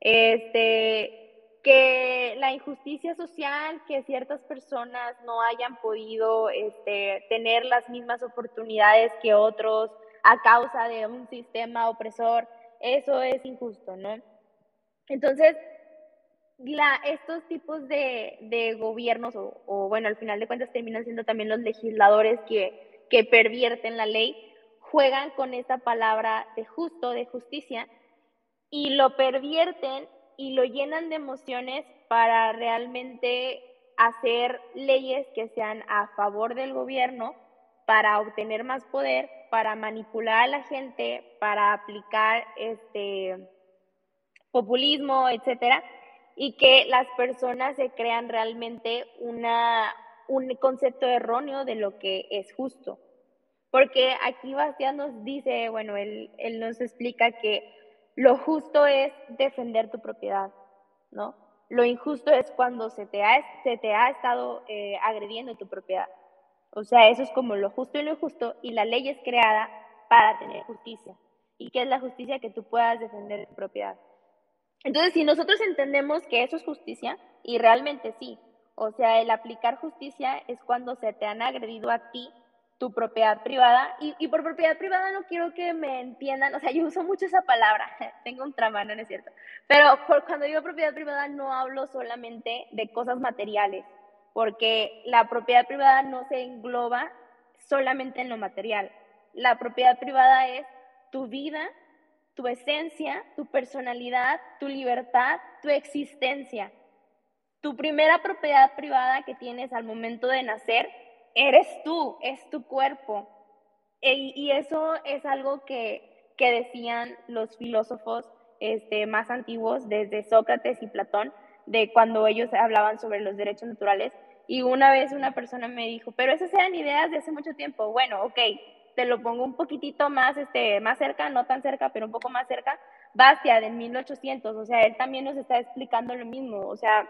Este, que la injusticia social, que ciertas personas no hayan podido este, tener las mismas oportunidades que otros a causa de un sistema opresor, eso es injusto, ¿no? Entonces, la, estos tipos de, gobiernos, o, bueno, al final de cuentas terminan siendo también los legisladores que, que pervierten la ley, juegan con esta palabra de justo, de justicia, y lo pervierten y lo llenan de emociones para realmente hacer leyes que sean a favor del gobierno, para obtener más poder, para manipular a la gente, para aplicar este populismo, etcétera, y que las personas se crean realmente una, un concepto erróneo de lo que es justo. Porque aquí Bastián nos dice, bueno, él, él nos explica que lo justo es defender tu propiedad, ¿no? Lo injusto es cuando se te ha, se te ha estado eh, agrediendo tu propiedad. O sea, eso es como lo justo y lo injusto, y la ley es creada para tener justicia. ¿Y qué es la justicia? Que tú puedas defender tu propiedad. Entonces, si nosotros entendemos que eso es justicia, y realmente sí, o sea, el aplicar justicia es cuando se te han agredido a ti tu propiedad privada, y, por propiedad privada no quiero que me entiendan, o sea, yo uso mucho esa palabra, tengo un trama, no es cierto, pero por, cuando digo propiedad privada no hablo solamente de cosas materiales, porque la propiedad privada no se engloba solamente en lo material, la propiedad privada es tu vida, tu esencia, tu personalidad, tu libertad, tu existencia. Tu primera propiedad privada que tienes al momento de nacer eres tú, es tu cuerpo. E, y eso es algo que, que decían los filósofos este, más antiguos, desde Sócrates y Platón, de cuando ellos hablaban sobre los derechos naturales. Y una vez una persona me dijo, pero esas eran ideas de hace mucho tiempo. Bueno, ok, te lo pongo un poquitito más, este, más cerca, no tan cerca, pero un poco más cerca, Bastia de 1800, o sea, él también nos está explicando lo mismo, o sea,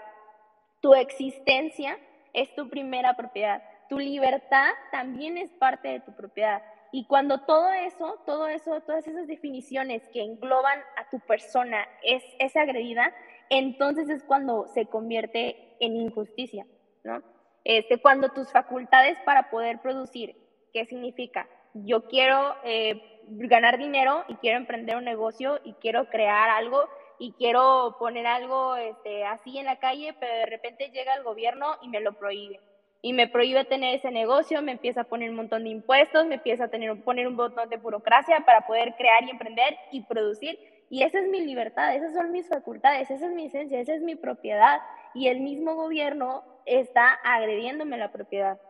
tu existencia es tu primera propiedad. Tu libertad también es parte de tu propiedad. Y cuando todo eso, todo eso, todas esas definiciones que engloban a tu persona es, es agredida, entonces es cuando se convierte en injusticia, ¿no? Este, cuando tus facultades para poder producir, ¿qué significa? Yo quiero eh, ganar dinero y quiero emprender un negocio y quiero crear algo y quiero poner algo este, así en la calle, pero de repente llega el gobierno y me lo prohíbe. Y me prohíbe tener ese negocio, me empieza a poner un montón de impuestos, me empieza a tener, poner un montón de burocracia para poder crear y emprender y producir. Y esa es mi libertad, esas son mis facultades, esa es mi esencia, esa es mi propiedad. Y el mismo gobierno está agrediéndome la propiedad.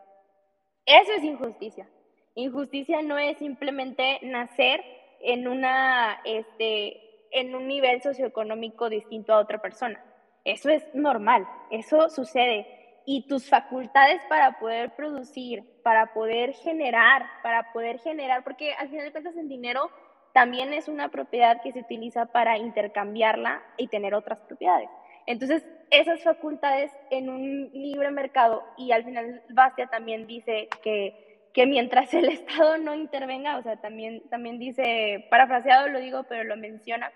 Eso es injusticia. Injusticia no es simplemente nacer en, una, este, en un nivel socioeconómico distinto a otra persona. Eso es normal, eso sucede. Y tus facultades para poder producir, para poder generar, para poder generar, porque al final de cuentas el dinero también es una propiedad que se utiliza para intercambiarla y tener otras propiedades. Entonces, esas facultades en un libre mercado, y al final Bastia también dice que que mientras el Estado no intervenga, o sea, también, también dice, parafraseado lo digo, pero lo menciona,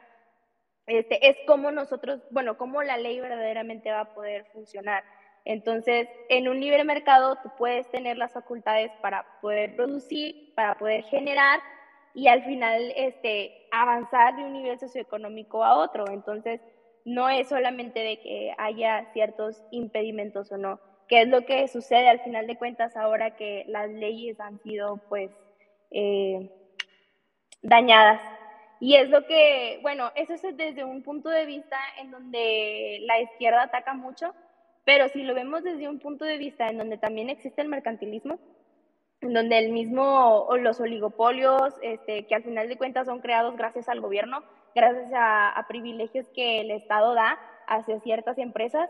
este, es como nosotros, bueno, cómo la ley verdaderamente va a poder funcionar. Entonces, en un libre mercado tú puedes tener las facultades para poder producir, para poder generar y al final este, avanzar de un nivel socioeconómico a otro. Entonces, no es solamente de que haya ciertos impedimentos o no, qué es lo que sucede al final de cuentas ahora que las leyes han sido pues eh, dañadas. Y es lo que, bueno, eso es desde un punto de vista en donde la izquierda ataca mucho, pero si lo vemos desde un punto de vista en donde también existe el mercantilismo, en donde el mismo, los oligopolios, este, que al final de cuentas son creados gracias al gobierno, gracias a privilegios que el Estado da hacia ciertas empresas,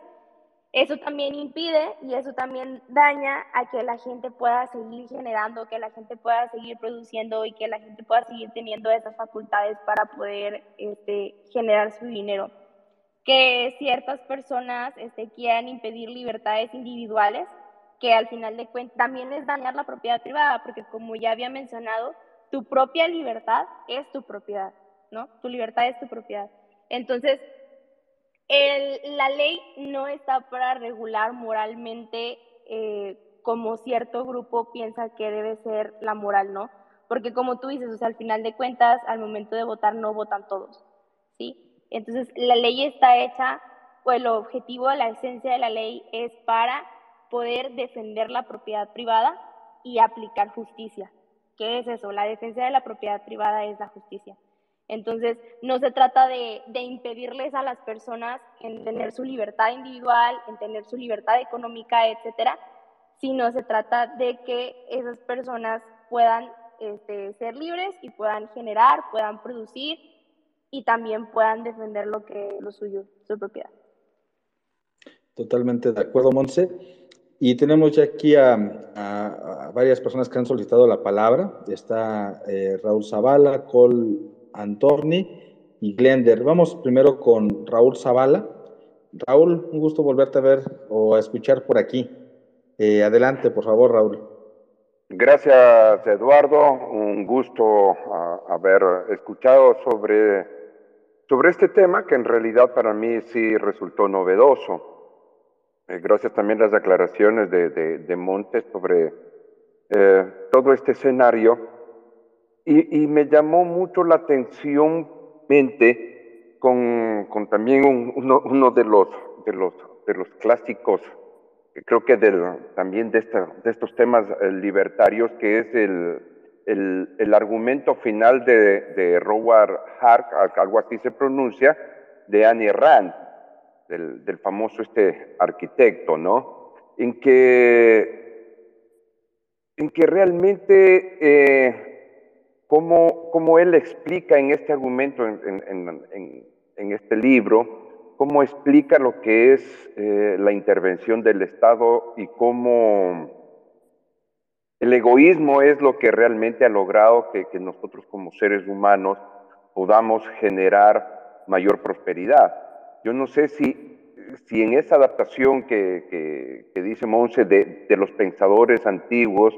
eso también impide y eso también daña a que la gente pueda seguir generando, que la gente pueda seguir produciendo y que la gente pueda seguir teniendo esas facultades para poder este, generar su dinero. Que ciertas personas este, quieran impedir libertades individuales, que al final de cuentas también es dañar la propiedad privada, porque como ya había mencionado, tu propia libertad es tu propiedad, ¿no? Tu libertad es tu propiedad. Entonces, la ley no está para regular moralmente eh, como cierto grupo piensa que debe ser la moral, ¿no? Porque como tú dices, al final de cuentas, al momento de votar no votan todos, ¿sí? Entonces, la ley está hecha, o el objetivo, la esencia de la ley es para poder defender la propiedad privada y aplicar justicia. ¿Qué es eso? La defensa de la propiedad privada es la justicia. Entonces, no se trata de, impedirles a las personas en tener su libertad individual, en tener su libertad económica, etcétera, sino se trata de que esas personas puedan este, ser libres y puedan generar, puedan producir y también puedan defender lo que lo suyo, su propiedad. Totalmente de acuerdo, Monse. Y tenemos ya aquí a, varias personas que han solicitado la palabra. Está eh, Raúl Zavala, Col Antorni y Glender. Vamos primero con Raúl Zavala. Raúl, un gusto volverte a ver o a escuchar por aquí. Eh, adelante, por favor, Raúl. Gracias, Eduardo. Un gusto haber escuchado sobre, sobre este tema que en realidad para mí sí resultó novedoso. Eh, gracias también a las aclaraciones de, de, Montes sobre eh, todo este escenario y, me llamó mucho la atención mente con, con también uno, uno, de, los, de, los, de los clásicos, creo que del, también de, esta, de estos temas eh, libertarios, que es el, el, el argumento final de, de Robert Hark, algo así se pronuncia, de Annie Rand, del, del famoso este arquitecto, ¿no? En que, en que realmente eh, cómo, él explica en este argumento, en, este libro, cómo explica lo que es eh, la intervención del Estado y cómo el egoísmo es lo que realmente ha logrado que, nosotros como seres humanos podamos generar mayor prosperidad. Yo no sé si si en esa adaptación que, dice Monse de, de, los pensadores antiguos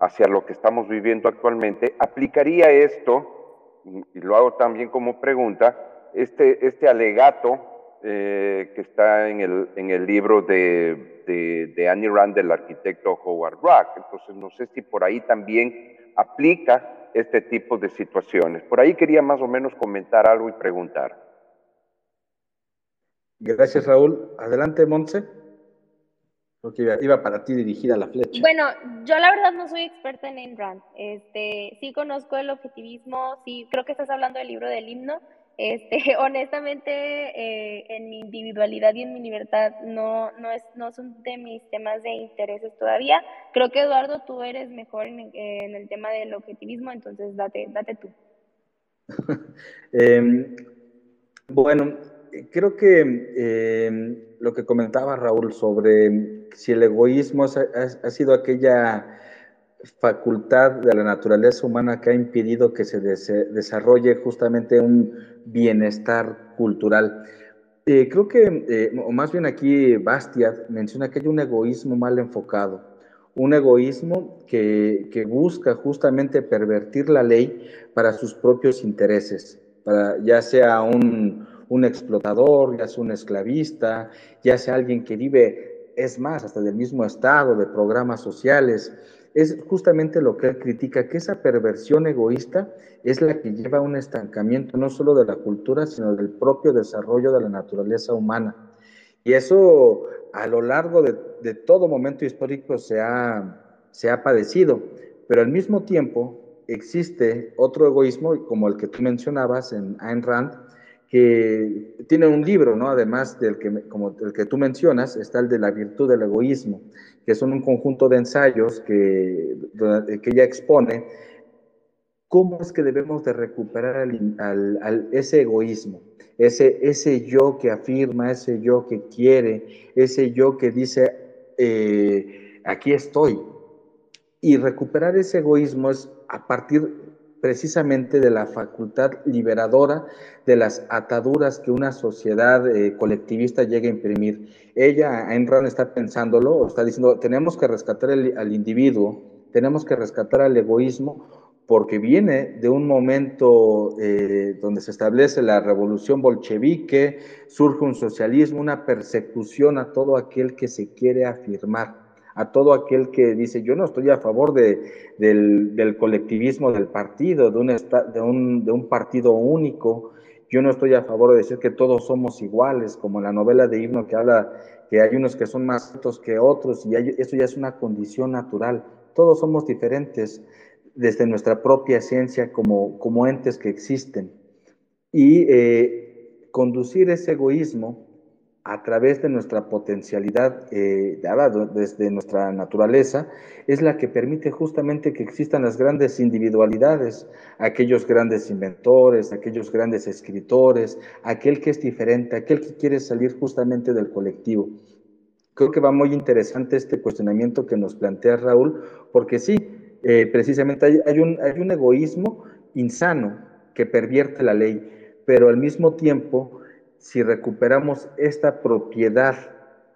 hacia lo que estamos viviendo actualmente, aplicaría esto, y lo hago también como pregunta, este, este alegato eh, que está en el, en el libro de, de, de, Annie Rand, del arquitecto Howard Rock. Entonces, no sé si por ahí también aplica este tipo de situaciones. Por ahí quería más o menos comentar algo y preguntar. Gracias, Raúl. Adelante, Montse. Porque iba, iba, para ti dirigida la flecha. Bueno, yo la verdad no soy experta en Ayn Rand. Este, sí conozco el objetivismo, sí, creo que estás hablando del libro del himno. Este, honestamente, eh, en mi individualidad y en mi libertad no, no, es, no son de mis temas de intereses todavía. Creo que Eduardo, tú eres mejor en, el tema del objetivismo, entonces date, date tú. eh, bueno, creo que eh, lo que comentaba Raúl sobre si el egoísmo ha, sido aquella facultad de la naturaleza humana que ha impedido que se desarrolle justamente un bienestar cultural. Eh, creo que, eh, o más bien aquí Bastiat menciona que hay un egoísmo mal enfocado, un egoísmo que, busca justamente pervertir la ley para sus propios intereses, ya sea un explotador, ya sea un esclavista, ya sea alguien que vive, es más, hasta del mismo estado, de programas sociales. Es justamente lo que él critica, que esa perversión egoísta es la que lleva a un estancamiento no solo de la cultura, sino del propio desarrollo de la naturaleza humana. Y eso a lo largo de, todo momento histórico se ha, se ha padecido, pero al mismo tiempo existe otro egoísmo, como el que tú mencionabas en Ayn Rand, que tiene un libro, ¿no? Además del que, como el que tú mencionas, está el de la virtud del egoísmo, que son un conjunto de ensayos que, que ella expone cómo es que debemos de recuperar al, ese egoísmo, ese, ese yo que afirma, ese yo que quiere, ese yo que dice, eh, aquí estoy. Y recuperar ese egoísmo es a partir precisamente de la facultad liberadora de las ataduras que una sociedad eh, colectivista llega a imprimir. Ella, Rand, está pensándolo, está diciendo, tenemos que rescatar al individuo, tenemos que rescatar al egoísmo, porque viene de un momento eh, donde se establece la revolución bolchevique, surge un socialismo, una persecución a todo aquel que se quiere afirmar a todo aquel que dice, yo no estoy a favor de, del, colectivismo del partido, de un, de, un, partido único, yo no estoy a favor de decir que todos somos iguales, como la novela de himno que habla que hay unos que son más altos que otros, y eso ya es una condición natural, todos somos diferentes desde nuestra propia esencia como, como entes que existen. Y eh, conducir ese egoísmo a través de nuestra potencialidad eh, desde nuestra naturaleza, es la que permite justamente que existan las grandes individualidades, aquellos grandes inventores, aquellos grandes escritores, aquel que es diferente, aquel que quiere salir justamente del colectivo. Creo que va muy interesante este cuestionamiento que nos plantea Raúl, porque sí, eh, precisamente hay un egoísmo insano que pervierte la ley, pero al mismo tiempo si recuperamos esta propiedad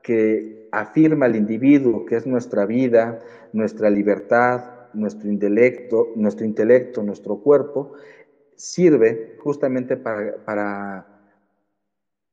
que afirma el individuo, que es nuestra vida, nuestra libertad, nuestro intelecto, nuestro intelecto, nuestro cuerpo, sirve justamente para, para,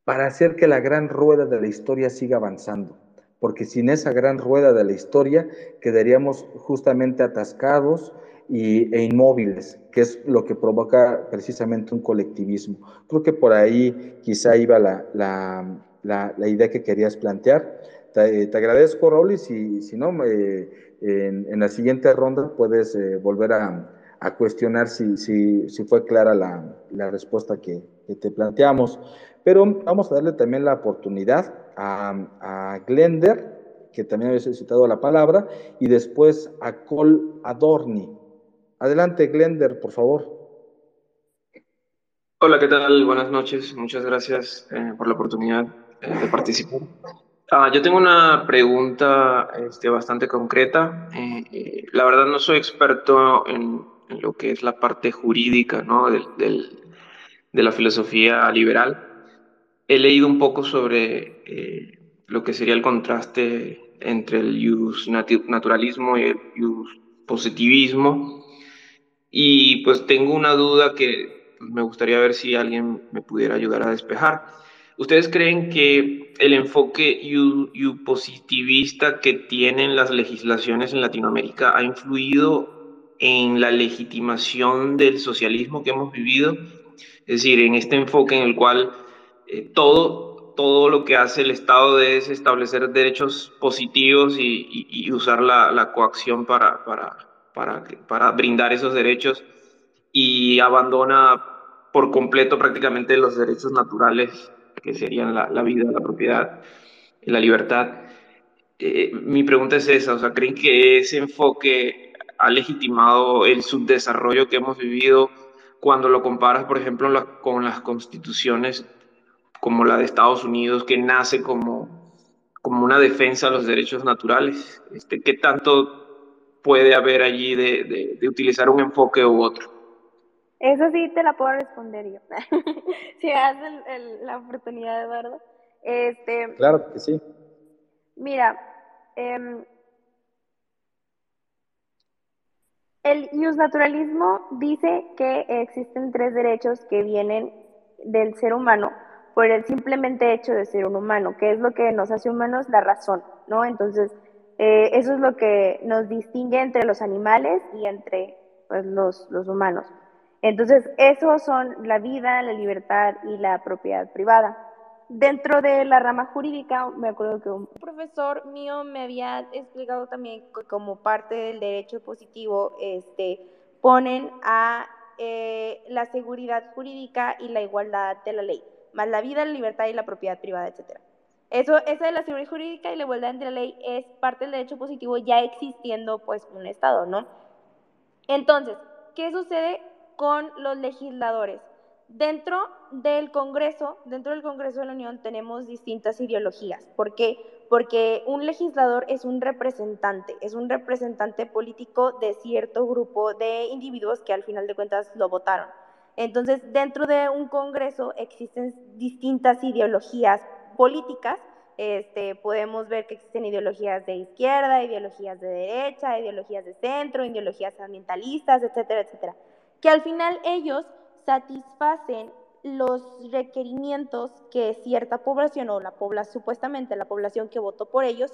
para hacer que la gran rueda de la historia siga avanzando. Porque sin esa gran rueda de la historia quedaríamos justamente atascados y, e inmóviles, que es lo que provoca precisamente un colectivismo. Creo que por ahí quizá iba la, la, la, idea que querías plantear. Te, te agradezco, Raúl, y si, si no, eh, en, en, la siguiente ronda puedes eh, volver a, a, cuestionar si, si, si, fue clara la, la respuesta que, que, te planteamos. Pero vamos a darle también la oportunidad a, a Glender, que también había citado la palabra, y después a Col Adorni. Adelante, Glender, por favor. Hola, ¿qué tal? Buenas noches. Muchas gracias eh, por la oportunidad eh, de participar. Ah, yo tengo una pregunta este, bastante concreta. Eh, la verdad no soy experto en, lo que es la parte jurídica ¿no? del, de la filosofía liberal, he leído un poco sobre lo que sería el contraste entre el naturalismo y el use positivismo. Y pues tengo una duda que me gustaría ver si alguien me pudiera ayudar a despejar. ¿Ustedes creen que el enfoque positivista que tienen las legislaciones en Latinoamérica ha influido en la legitimación del socialismo que hemos vivido? Es decir, en este enfoque en el cual eh, todo, todo lo que hace el Estado es establecer derechos positivos y, usar la, coacción para, para, para, para brindar esos derechos y abandona por completo prácticamente los derechos naturales que serían la, vida, la propiedad, la libertad. Eh, mi pregunta es esa, o sea, ¿creen que ese enfoque ha legitimado el subdesarrollo que hemos vivido cuando lo comparas, por ejemplo, con las constituciones como la de Estados Unidos, que nace como, como una defensa de los derechos naturales? Este, ¿Qué tanto puede haber allí de, de utilizar un enfoque u otro? Eso sí te la puedo responder yo. si me das la oportunidad, Eduardo. Este, claro que sí. Mira, em, el naturalismo dice que existen tres derechos que vienen del ser humano por el simplemente hecho de ser un humano, que es lo que nos hace humanos, la razón, ¿no? Entonces, eh, eso es lo que nos distingue entre los animales y entre pues, los, los humanos. Entonces, esos son la vida, la libertad y la propiedad privada. Dentro de la rama jurídica, me acuerdo que un profesor mío me había explicado también que como parte del derecho positivo, este, ponen a eh, la seguridad jurídica y la igualdad de la ley, más la vida, la libertad y la propiedad privada, etc. Eso, esa de la seguridad jurídica y la igualdad de la ley es parte del derecho positivo ya existiendo pues un Estado, ¿no? Entonces, ¿qué sucede con los legisladores. Dentro del Congreso, dentro del Congreso de la Unión tenemos distintas ideologías. ¿Por qué? Porque un legislador es un representante, es un representante político de cierto grupo de individuos que al final de cuentas lo votaron. Entonces, dentro de un Congreso existen distintas ideologías políticas. Este, podemos ver que existen ideologías de izquierda, ideologías de derecha, ideologías de centro, ideologías ambientalistas, etcétera, etcétera que al final ellos satisfacen los requerimientos que cierta población o la población, supuestamente la población que votó por ellos,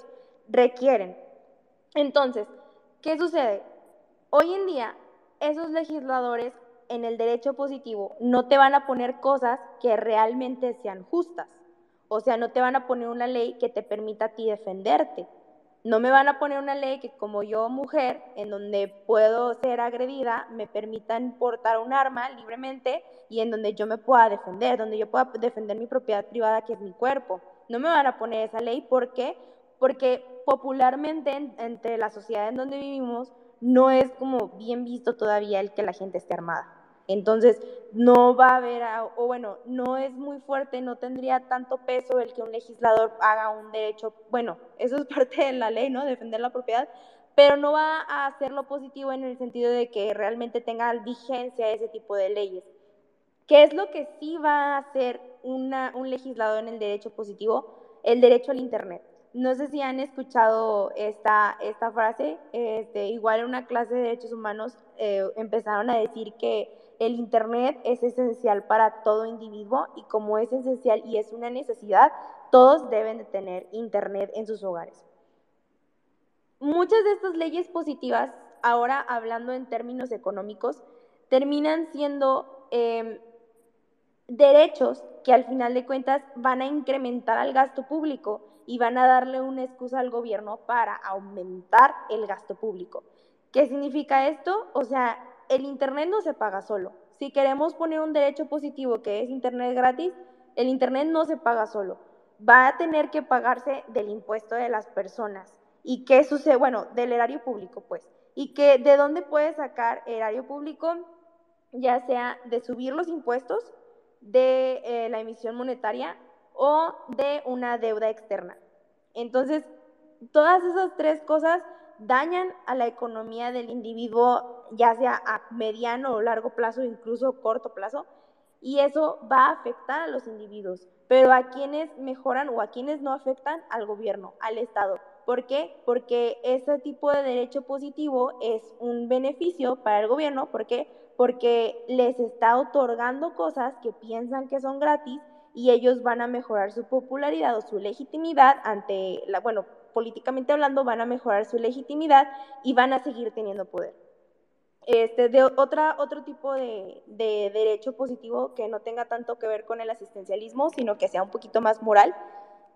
requieren. Entonces, ¿qué sucede? Hoy en día, esos legisladores en el derecho positivo no te van a poner cosas que realmente sean justas. O sea, no te van a poner una ley que te permita a ti defenderte. No me van a poner una ley que como yo mujer, en donde puedo ser agredida, me permitan portar un arma libremente y en donde yo me pueda defender, donde yo pueda defender mi propiedad privada, que es mi cuerpo. No me van a poner esa ley, ¿por qué? Porque popularmente entre la sociedad en donde vivimos no es como bien visto todavía el que la gente esté armada. Entonces, no va a haber, o bueno, no es muy fuerte, no tendría tanto peso el que un legislador haga un derecho, bueno, eso es parte de la ley, ¿no? Defender la propiedad, pero no va a hacerlo positivo en el sentido de que realmente tenga vigencia ese tipo de leyes. ¿Qué es lo que sí va a hacer una, un legislador en el derecho positivo? El derecho al Internet. No sé si han escuchado esta, esta frase, este, igual en una clase de derechos humanos eh, empezaron a decir que el Internet es esencial para todo individuo y como es esencial y es una necesidad, todos deben de tener Internet en sus hogares. Muchas de estas leyes positivas, ahora hablando en términos económicos, terminan siendo em, derechos que al final de cuentas van a incrementar al gasto público y van a darle una excusa al gobierno para aumentar el gasto público. ¿Qué significa esto? O sea, el Internet no se paga solo. Si queremos poner un derecho positivo que es Internet gratis, el Internet no se paga solo. Va a tener que pagarse del impuesto de las personas. ¿Y qué sucede? Bueno, del erario público, pues. ¿Y que de dónde puede sacar erario público? Ya sea de subir los impuestos, de eh, la emisión monetaria o de una deuda externa. Entonces, todas esas tres cosas dañan a la economía del individuo, ya sea a mediano o largo plazo, incluso corto plazo, y eso va a afectar a los individuos, pero a quienes mejoran o a quienes no afectan al gobierno, al Estado. ¿Por qué? Porque ese tipo de derecho positivo es un beneficio para el gobierno. ¿Por qué? Porque les está otorgando cosas que piensan que son gratis y ellos van a mejorar su popularidad o su legitimidad ante la, bueno, políticamente hablando, van a mejorar su legitimidad y van a seguir teniendo poder. Este, de otra, otro tipo de, de, derecho positivo que no tenga tanto que ver con el asistencialismo, sino que sea un poquito más moral,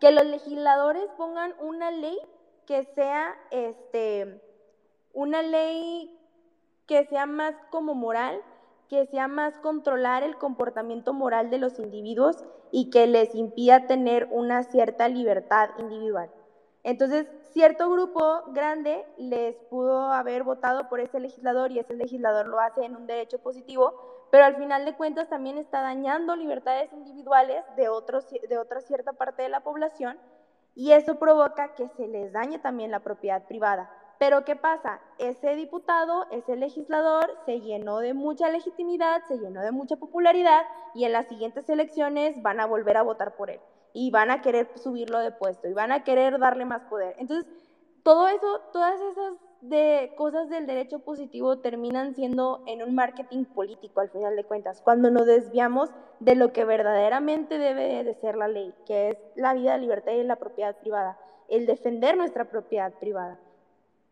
que los legisladores pongan una ley que sea este, una ley que sea más como moral, que sea más controlar el comportamiento moral de los individuos y que les impida tener una cierta libertad individual. Entonces, cierto grupo grande les pudo haber votado por ese legislador y ese legislador lo hace en un derecho positivo, pero al final de cuentas también está dañando libertades individuales de, otros, de otra cierta parte de la población y eso provoca que se les dañe también la propiedad privada. Pero ¿qué pasa? Ese diputado, ese legislador se llenó de mucha legitimidad, se llenó de mucha popularidad y en las siguientes elecciones van a volver a votar por él y van a querer subirlo de puesto y van a querer darle más poder. Entonces, todo eso, todas esas de cosas del derecho positivo terminan siendo en un marketing político al final de cuentas, cuando nos desviamos de lo que verdaderamente debe de ser la ley, que es la vida, la libertad y la propiedad privada, el defender nuestra propiedad privada.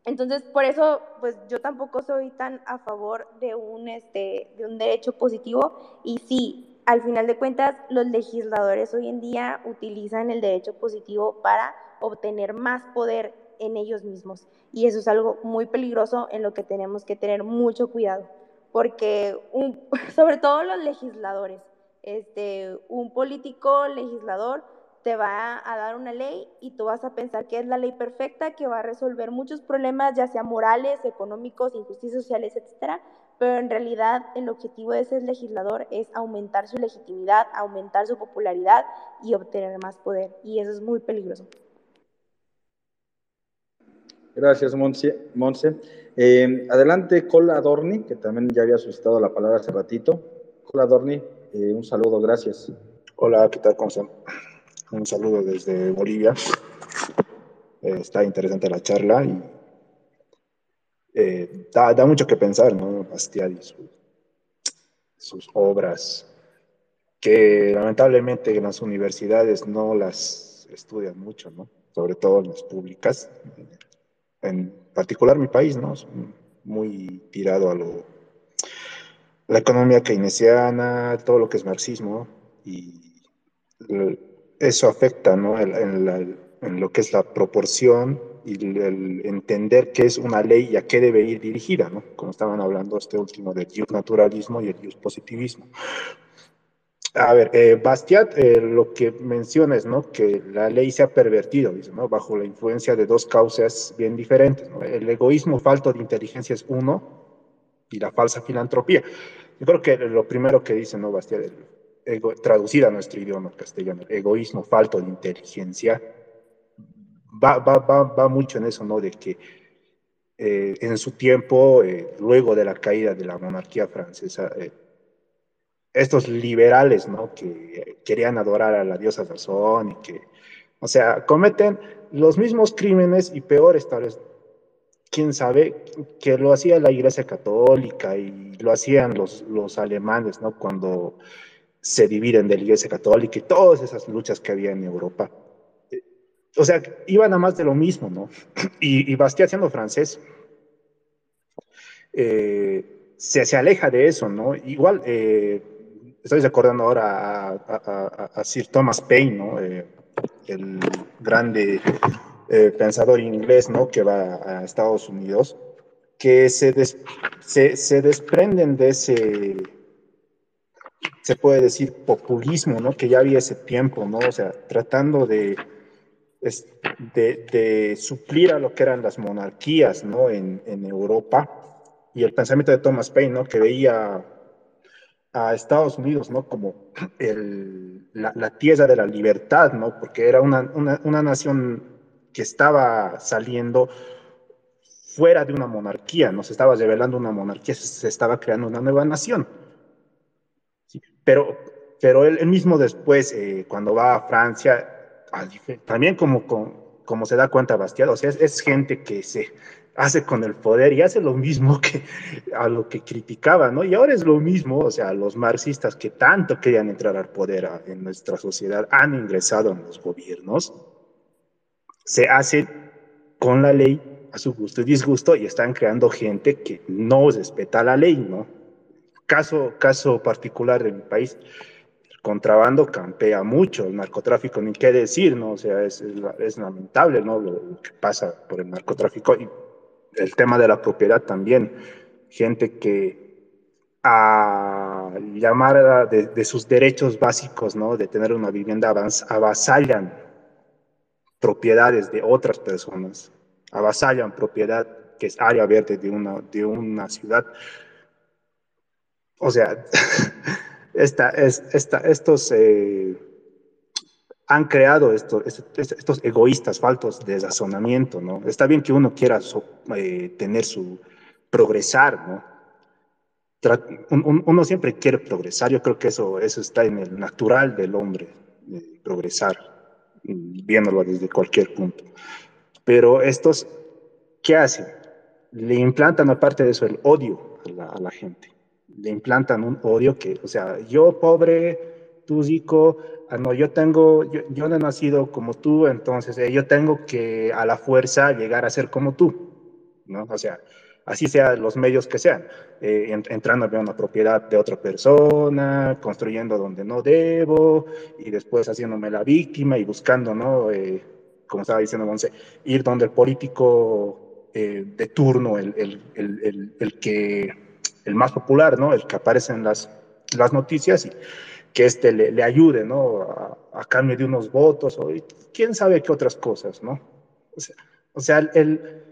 Entonces, por eso, pues yo tampoco soy tan a favor de un, este, de un derecho positivo y sí, al final de cuentas, los legisladores hoy en día utilizan el derecho positivo para obtener más poder en ellos mismos. Y eso es algo muy peligroso en lo que tenemos que tener mucho cuidado, porque sobre todo los legisladores, este, un político legislador te va a dar una ley y tú vas a pensar que es la ley perfecta que va a resolver muchos problemas, ya sea morales, económicos, injusticias sociales, etcétera, pero en realidad el objetivo de ese legislador es aumentar su legitimidad, aumentar su popularidad y obtener más poder. Y eso es muy peligroso. Gracias, Monse. Eh, adelante, Cola Adorni, que también ya había solicitado la palabra hace ratito. Cola Adorni, eh, un saludo, gracias. Hola, ¿qué tal? ¿Cómo están? Un saludo desde Bolivia. Eh, está interesante la charla y eh, da, mucho que pensar, ¿no? Bastiat y sus obras, que lamentablemente en las universidades no las estudian mucho, ¿no? Sobre todo en las públicas. En particular mi país, ¿no? Es muy tirado a lo la economía keynesiana, todo lo que es marxismo, y eso afecta ¿no? en lo que es la proporción y el, entender qué es una ley y a qué debe ir dirigida, ¿no? Como estaban hablando este último del naturalismo y el positivismo. A ver, eh, Bastiat eh, lo que menciona es ¿no? que la ley se ha pervertido, dice, ¿no? bajo la influencia de dos causas bien diferentes. El egoísmo falto de inteligencia es uno y la falsa filantropía. Yo creo que lo primero que dice ¿no? Bastiat, traducida a nuestro idioma castellano, egoísmo falto de inteligencia va, va, va, va mucho en eso, ¿no? De que eh, en su tiempo, eh, luego de la caída de la monarquía francesa, eh, estos liberales, ¿no? Que querían adorar a la diosa razón y que, o sea, cometen los mismos crímenes y peores, tal vez, quién sabe, que lo hacía la Iglesia Católica y lo hacían los, los alemanes, ¿no? Cuando se dividen de la Iglesia Católica y todas esas luchas que había en Europa o sea, iban a más de lo mismo, ¿no? Y, y Bastiat siendo francés, eh, se, se, aleja de eso, ¿no? Igual, eh, estoy recordando ahora a, Sir Thomas Paine, ¿no? Eh, el grande pensador inglés, ¿no? Que va a Estados Unidos, que se, se, se desprenden de ese se puede decir populismo, ¿no? Que ya había ese tiempo, ¿no? O sea, tratando de, de, suplir a lo que eran las monarquías ¿no? en, Europa y el pensamiento de Thomas Paine, ¿no? que veía a Estados Unidos ¿no? como la, la, tierra de la libertad, ¿no? porque era una, una, una, nación que estaba saliendo fuera de una monarquía, no se estaba revelando una monarquía, se, estaba creando una nueva nación. pero, pero él, mismo después, eh, cuando va a Francia, también como, como, se da cuenta Bastiat, o sea, es, gente que se hace con el poder y hace lo mismo que a lo que criticaba, ¿no? Y ahora es lo mismo, o sea, los marxistas que tanto querían entrar al poder en nuestra sociedad han ingresado en los gobiernos, se hacen con la ley a su gusto y disgusto y están creando gente que no respeta la ley, ¿no? Caso, caso particular de mi país, contrabando campea mucho, el narcotráfico, ni qué decir, ¿no? O sea, es, lamentable, ¿no? Lo, que pasa por el narcotráfico y el tema de la propiedad también. Gente que a llamar de, de, sus derechos básicos, ¿no? De tener una vivienda avasallan propiedades de otras personas avasallan propiedad que es área verde de una, de una ciudad. O sea, esta, esta, estos eh, han creado estos, estos egoístas faltos de razonamiento, ¿no? Está bien que uno quiera eh, tener su progresar, ¿no? uno siempre quiere progresar, yo creo que eso, eso está en el natural del hombre, progresar, viéndolo desde cualquier punto. Pero estos, ¿qué hacen? Le implantan, aparte de eso, el odio a la, gente. Le implantan un odio que, o sea, yo pobre, tú rico, ah, no, yo tengo, yo, no he nacido como tú, entonces eh, yo tengo que a la fuerza llegar a ser como tú, ¿no? O sea, así sean los medios que sean, eh, entrando a una propiedad de otra persona, construyendo donde no debo, y después haciéndome la víctima y buscando, ¿no? Eh, como estaba diciendo Monse, ir donde el político eh, de turno, el, el, el, que, el más popular, ¿no? El que aparece en las, las noticias y que este le, ayude, ¿no? A, cambio de unos votos o quién sabe qué otras cosas, ¿no? O sea, o sea el,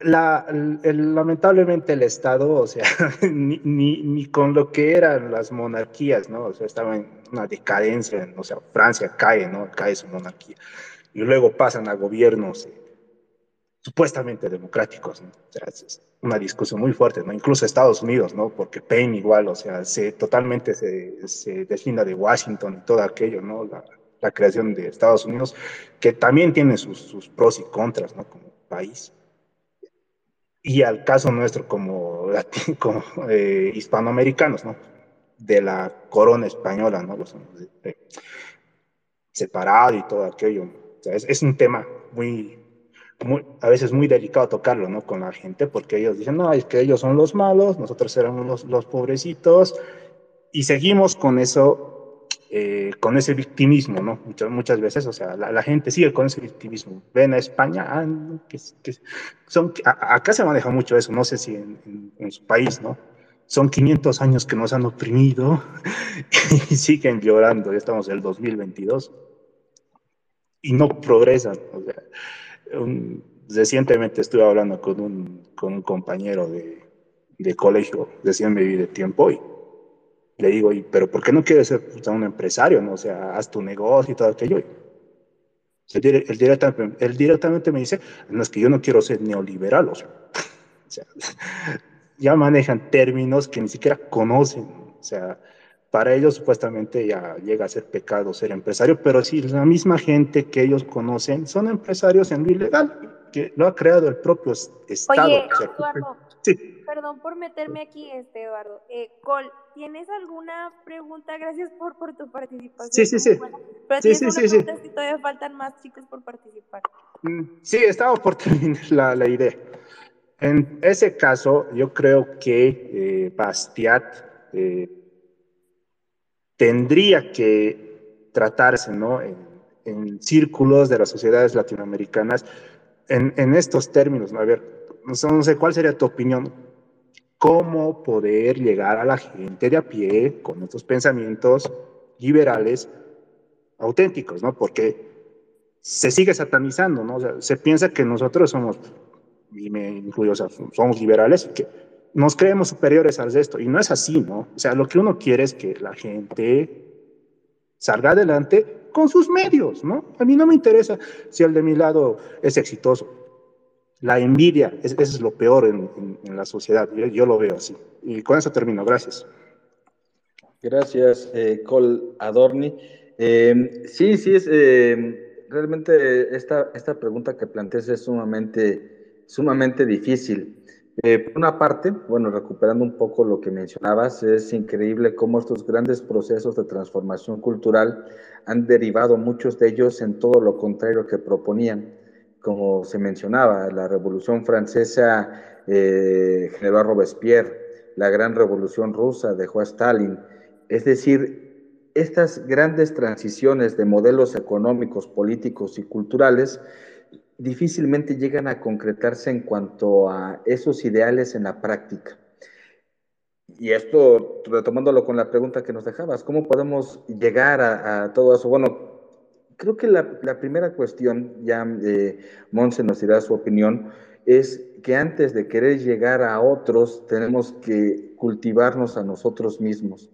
la, lamentablemente el Estado, o sea, ni, ni, ni, con lo que eran las monarquías, ¿no? O sea, estaba en una decadencia, o sea, Francia cae, ¿no? Cae su monarquía y luego pasan a gobiernos eh, supuestamente democráticos. es una discusión muy fuerte, ¿no? Incluso Estados Unidos, ¿no? Porque Payne igual, o sea, se, totalmente se, se deslinda de Washington y todo aquello, ¿no? La, la creación de Estados Unidos, que también tiene sus, sus, pros y contras, ¿no? Como país. Y al caso nuestro como, como eh, hispanoamericanos, ¿no? De la corona española, ¿no? Los, separado y todo aquello, es, un tema muy, muy, a veces muy delicado tocarlo, ¿no? Con la gente, porque ellos dicen, no, es que ellos son los malos, nosotros éramos los, los pobrecitos, y seguimos con eso, eh, con ese victimismo, ¿no? Muchas, muchas veces, o sea, la, gente sigue con ese victimismo. Ven a España, ah, que, son, acá se maneja mucho eso, no sé si en, en, su país, ¿no? Son 500 años que nos han oprimido y siguen llorando, ya estamos en el 2022 y no progresan. O sea, recientemente estuve hablando con un, con un compañero de, de colegio, recién me vi de tiempo, y le digo, pero ¿por qué no quieres ser un empresario? No? O sea, haz tu negocio y todo aquello. Él, directamente, él directamente me dice, no es que yo no quiero ser neoliberal. O sea, ya manejan términos que ni siquiera conocen. O sea, para ellos supuestamente ya llega a ser pecado ser empresario, pero si la misma gente que ellos conocen son empresarios en lo ilegal, que lo ha creado el propio Estado. Oye, Eduardo, sí. perdón por meterme aquí, este, Eduardo. Eh, Col, ¿tienes alguna pregunta? Gracias por, por tu participación. Sí, sí, sí. Pero sí, sí, sí, sí. si todavía faltan más chicos por participar. Mm, sí, estaba por terminar la, la idea. En ese caso, yo creo que eh, Bastiat eh, tendría que tratarse ¿no? en, círculos de las sociedades latinoamericanas en, estos términos. A ver, no sé, cuál sería tu opinión. ¿Cómo poder llegar a la gente de a pie con estos pensamientos liberales auténticos, ¿no? Porque se sigue satanizando, ¿no? Se piensa que nosotros somos, y me incluyo, o sea, somos liberales, que nos creemos superiores al resto. Y no es así, ¿no? O sea, lo que uno quiere es que la gente salga adelante con sus medios, ¿no? A mí no me interesa si el de mi lado es exitoso. La envidia, es, eso es lo peor en, la sociedad. Yo, lo veo así. Y con eso termino. Gracias. Gracias, eh, Col Adorni. Eh, sí, sí, es eh, realmente esta, esta pregunta que planteas es sumamente, sumamente difícil. Eh, por una parte, bueno, recuperando un poco lo que mencionabas, es increíble cómo estos grandes procesos de transformación cultural han derivado muchos de ellos en todo lo contrario que proponían. Como se mencionaba, la Revolución Francesa eh, generó a Robespierre, la Gran Revolución Rusa dejó a Stalin. Es decir, estas grandes transiciones de modelos económicos, políticos y culturales difícilmente llegan a concretarse en cuanto a esos ideales en la práctica. Y esto, retomándolo con la pregunta que nos dejabas, ¿cómo podemos llegar a, a todo eso? Bueno, creo que la, la primera cuestión, ya eh, Monse nos dirá su opinión, es que antes de querer llegar a otros, tenemos que cultivarnos a nosotros mismos.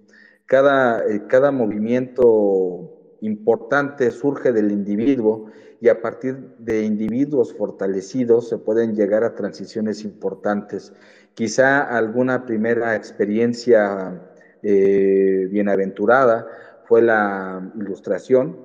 Cada, eh, cada movimiento importante surge del individuo y a partir de individuos fortalecidos se pueden llegar a transiciones importantes. Quizá alguna primera experiencia eh, bienaventurada fue la ilustración,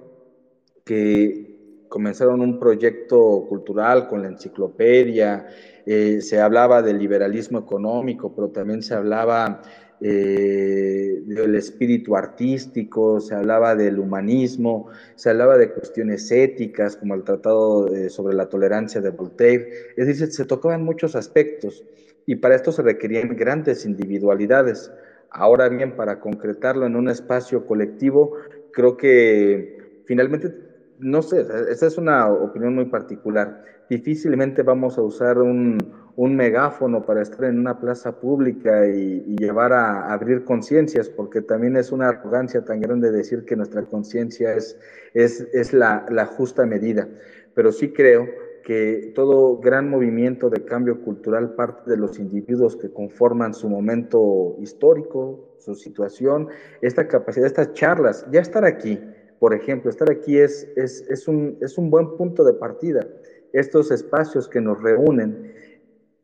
que comenzaron un proyecto cultural con la enciclopedia, eh, se hablaba del liberalismo económico, pero también se hablaba eh, del espíritu artístico, se hablaba del humanismo, se hablaba de cuestiones éticas, como el Tratado sobre la Tolerancia de Voltaire, es decir, se tocaban muchos aspectos y para esto se requerían grandes individualidades. Ahora bien, para concretarlo en un espacio colectivo, creo que finalmente, no sé, esa es una opinión muy particular, difícilmente vamos a usar un, un megáfono para estar en una plaza pública y, llevar a, a abrir conciencias, porque también es una arrogancia tan grande decir que nuestra conciencia es, es, es la, la justa medida. Pero sí creo que todo gran movimiento de cambio cultural parte de los individuos que conforman su momento histórico, su situación, esta capacidad, estas charlas, ya estar aquí, por ejemplo, estar aquí es, es, es, un, es un buen punto de partida. Estos espacios que nos reúnen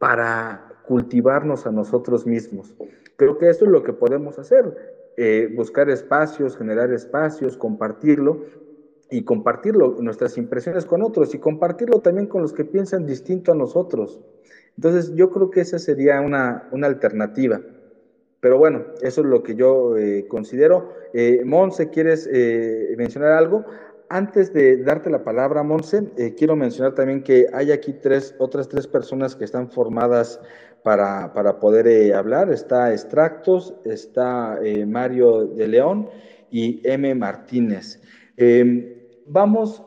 para cultivarnos a nosotros mismos. Creo que eso es lo que podemos hacer, eh, buscar espacios, generar espacios, compartirlo y compartirlo, nuestras impresiones con otros y compartirlo también con los que piensan distinto a nosotros. Entonces yo creo que esa sería una, una alternativa. Pero bueno, eso es lo que yo eh, considero. Eh, Monse, ¿quieres eh, mencionar algo? Antes de darte la palabra, Monse, eh, quiero mencionar también que hay aquí otras tres personas que están formadas para, para poder eh, hablar. Está Extractos, está eh, Mario de León y M. Martínez. Em, vamos,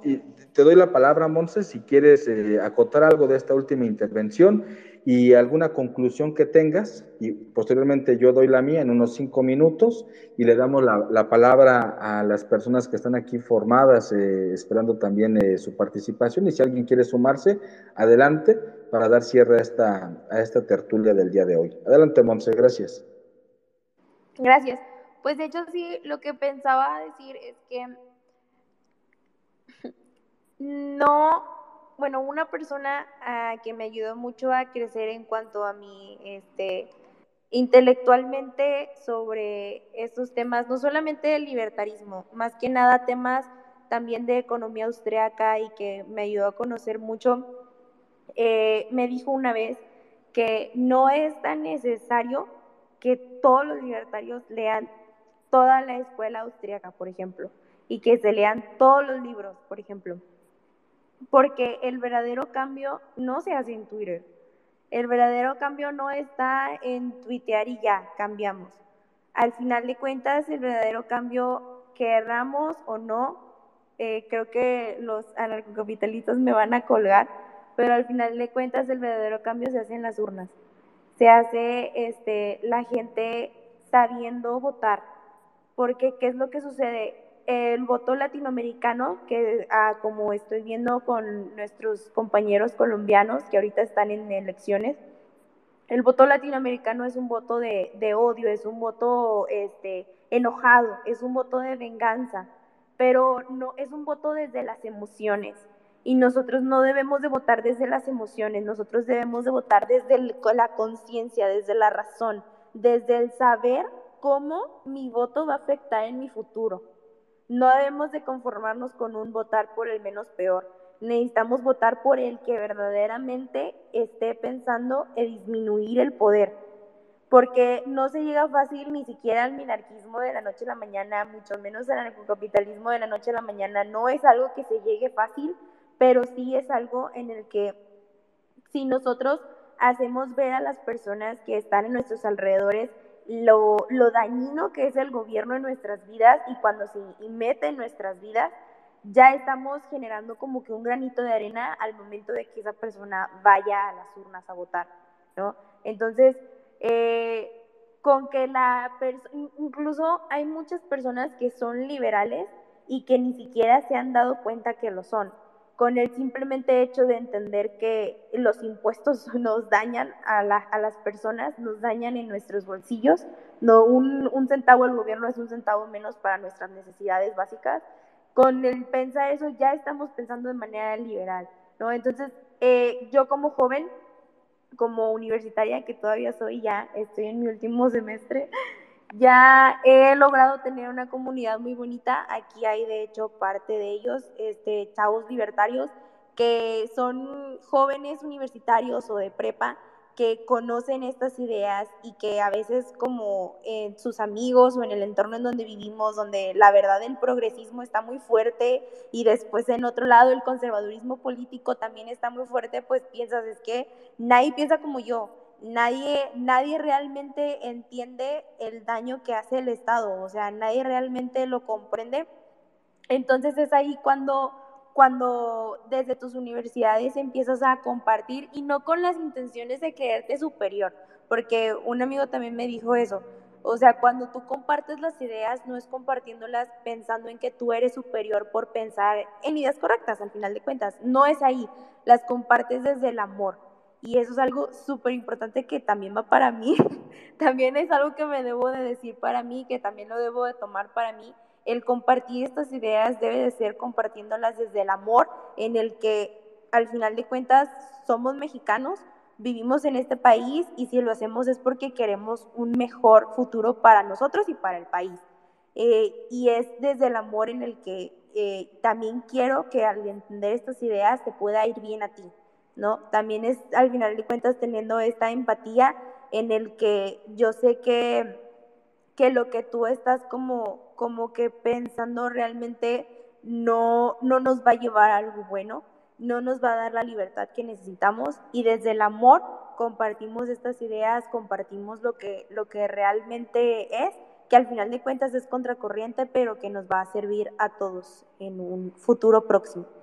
te doy la palabra, Monse, si quieres acotar algo de esta última intervención y alguna conclusión que tengas, y posteriormente yo doy la mía en unos cinco minutos y le damos la, la palabra a las personas que están aquí formadas, eh, esperando también eh, su participación, y si alguien quiere sumarse, adelante para dar cierre a esta, a esta tertulia del día de hoy. Adelante, Monse, gracias. Gracias. Pues de hecho sí, lo que pensaba decir es que no bueno, una persona uh, que me ayudó mucho a crecer en cuanto a mi, este, intelectualmente sobre estos temas, no solamente del libertarismo, más que nada temas también de economía austriaca y que me ayudó a conocer mucho, eh, me dijo una vez que no es tan necesario que todos los libertarios lean toda la escuela austriaca, por ejemplo, y que se lean todos los libros, por ejemplo porque el verdadero cambio no se hace en Twitter. El verdadero cambio no está en tuitear y ya, cambiamos. Al final de cuentas, el verdadero cambio, querramos o no, eh, creo que los anarcocapitalistas me van a colgar, pero al final de cuentas el verdadero cambio se hace en las urnas. Se hace este, la gente sabiendo votar. Porque, ¿qué es lo que sucede? El voto latinoamericano, que ah, como estoy viendo con nuestros compañeros colombianos que ahorita están en elecciones, el voto latinoamericano es un voto de, odio, es un voto este, enojado, es un voto de venganza, pero no es un voto desde las emociones. Y nosotros no debemos de votar desde las emociones, nosotros debemos de votar desde la conciencia, desde la razón, desde el saber cómo mi voto va a afectar en mi futuro. No debemos de conformarnos con un votar por el menos peor. Necesitamos votar por el que verdaderamente esté pensando en disminuir el poder. Porque no se llega fácil ni siquiera al minarquismo de la noche a la mañana, mucho menos al capitalismo de la noche a la mañana. No es algo que se llegue fácil, pero sí es algo en el que si nosotros hacemos ver a las personas que están en nuestros alrededores lo, lo dañino que es el gobierno en nuestras vidas y cuando se mete en nuestras vidas, ya estamos generando como que un granito de arena al momento de que esa persona vaya a las urnas a votar, ¿no? Entonces, eh, con que la incluso hay muchas personas que son liberales y que ni siquiera se han dado cuenta que lo son con el simplemente hecho de entender que los impuestos nos dañan a, las personas, nos dañan en nuestros bolsillos. No, un, centavo del gobierno es un centavo menos para nuestras necesidades básicas. Con el pensar eso ya estamos pensando de manera liberal, ¿no? Entonces, eh, yo como joven, como universitaria, que todavía soy ya, estoy en mi último semestre, ya he logrado tener una comunidad muy bonita. Aquí hay, de hecho, parte de ellos, este, chavos libertarios, que son jóvenes universitarios o de prepa que conocen estas ideas y que a veces como en sus amigos o en el entorno en donde vivimos, donde la verdad el progresismo está muy fuerte y después en otro lado el conservadurismo político también está muy fuerte, pues piensas, es que nadie piensa como yo, nadie, nadie realmente entiende el daño que hace el Estado, o sea, nadie realmente lo comprende. Entonces es ahí cuando, cuando desde tus universidades empiezas a compartir y no con las intenciones de creerte superior, porque un amigo también me dijo eso. O sea, cuando tú compartes las ideas, no es compartiéndolas pensando en que tú eres superior por pensar en ideas correctas, al final de cuentas. No es ahí. Las compartes desde el amor y eso es algo súper importante que también va para mí, también es algo que me debo de decir para mí, que también lo debo de tomar para mí. El compartir estas ideas debe de ser compartiéndolas desde el amor en el que al final de cuentas somos mexicanos, vivimos en este país y si lo hacemos es porque queremos un mejor futuro para nosotros y para el país. Eh, y es desde el amor en el que eh, también quiero que al entender estas ideas te pueda ir bien a ti. ¿No? También es al final de cuentas teniendo esta empatía en el que yo sé que, que lo que tú estás como, como que pensando realmente no, no nos va a llevar a algo bueno, no nos va a dar la libertad que necesitamos y desde el amor compartimos estas ideas, compartimos lo que, lo que realmente es, que al final de cuentas es contracorriente, pero que nos va a servir a todos en un futuro próximo.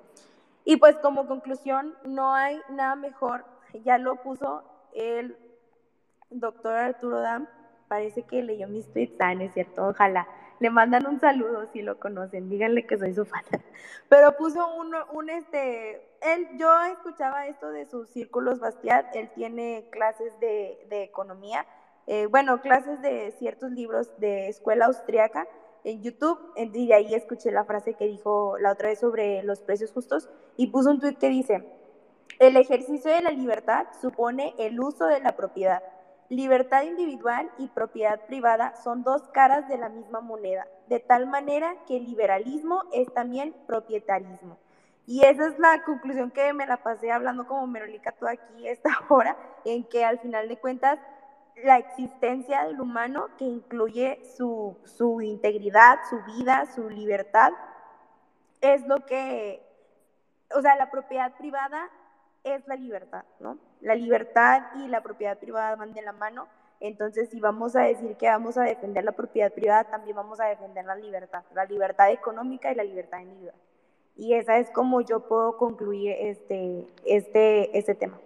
Y pues como conclusión, no hay nada mejor, ya lo puso el doctor Arturo Dam, parece que leyó mis tweets, ah, es cierto, ojalá. Le mandan un saludo si lo conocen, díganle que soy su fan. Pero puso un, un este, él, yo escuchaba esto de sus círculos Bastiat, él tiene clases de, de economía, eh, bueno, clases de ciertos libros de escuela austriaca, en YouTube y ahí escuché la frase que dijo la otra vez sobre los precios justos y puso un tweet que dice, el ejercicio de la libertad supone el uso de la propiedad. Libertad individual y propiedad privada son dos caras de la misma moneda, de tal manera que el liberalismo es también propietarismo. Y esa es la conclusión que me la pasé hablando como Merolica toda aquí esta hora, en que al final de cuentas la existencia del humano que incluye su, su, integridad, su vida, su libertad, es lo que, o sea, la propiedad privada es la libertad, ¿no? La libertad y la propiedad privada van de la mano, entonces si vamos a decir que vamos a defender la propiedad privada, también vamos a defender la libertad, la libertad económica y la libertad individual. Y esa es como yo puedo concluir este, este, este tema.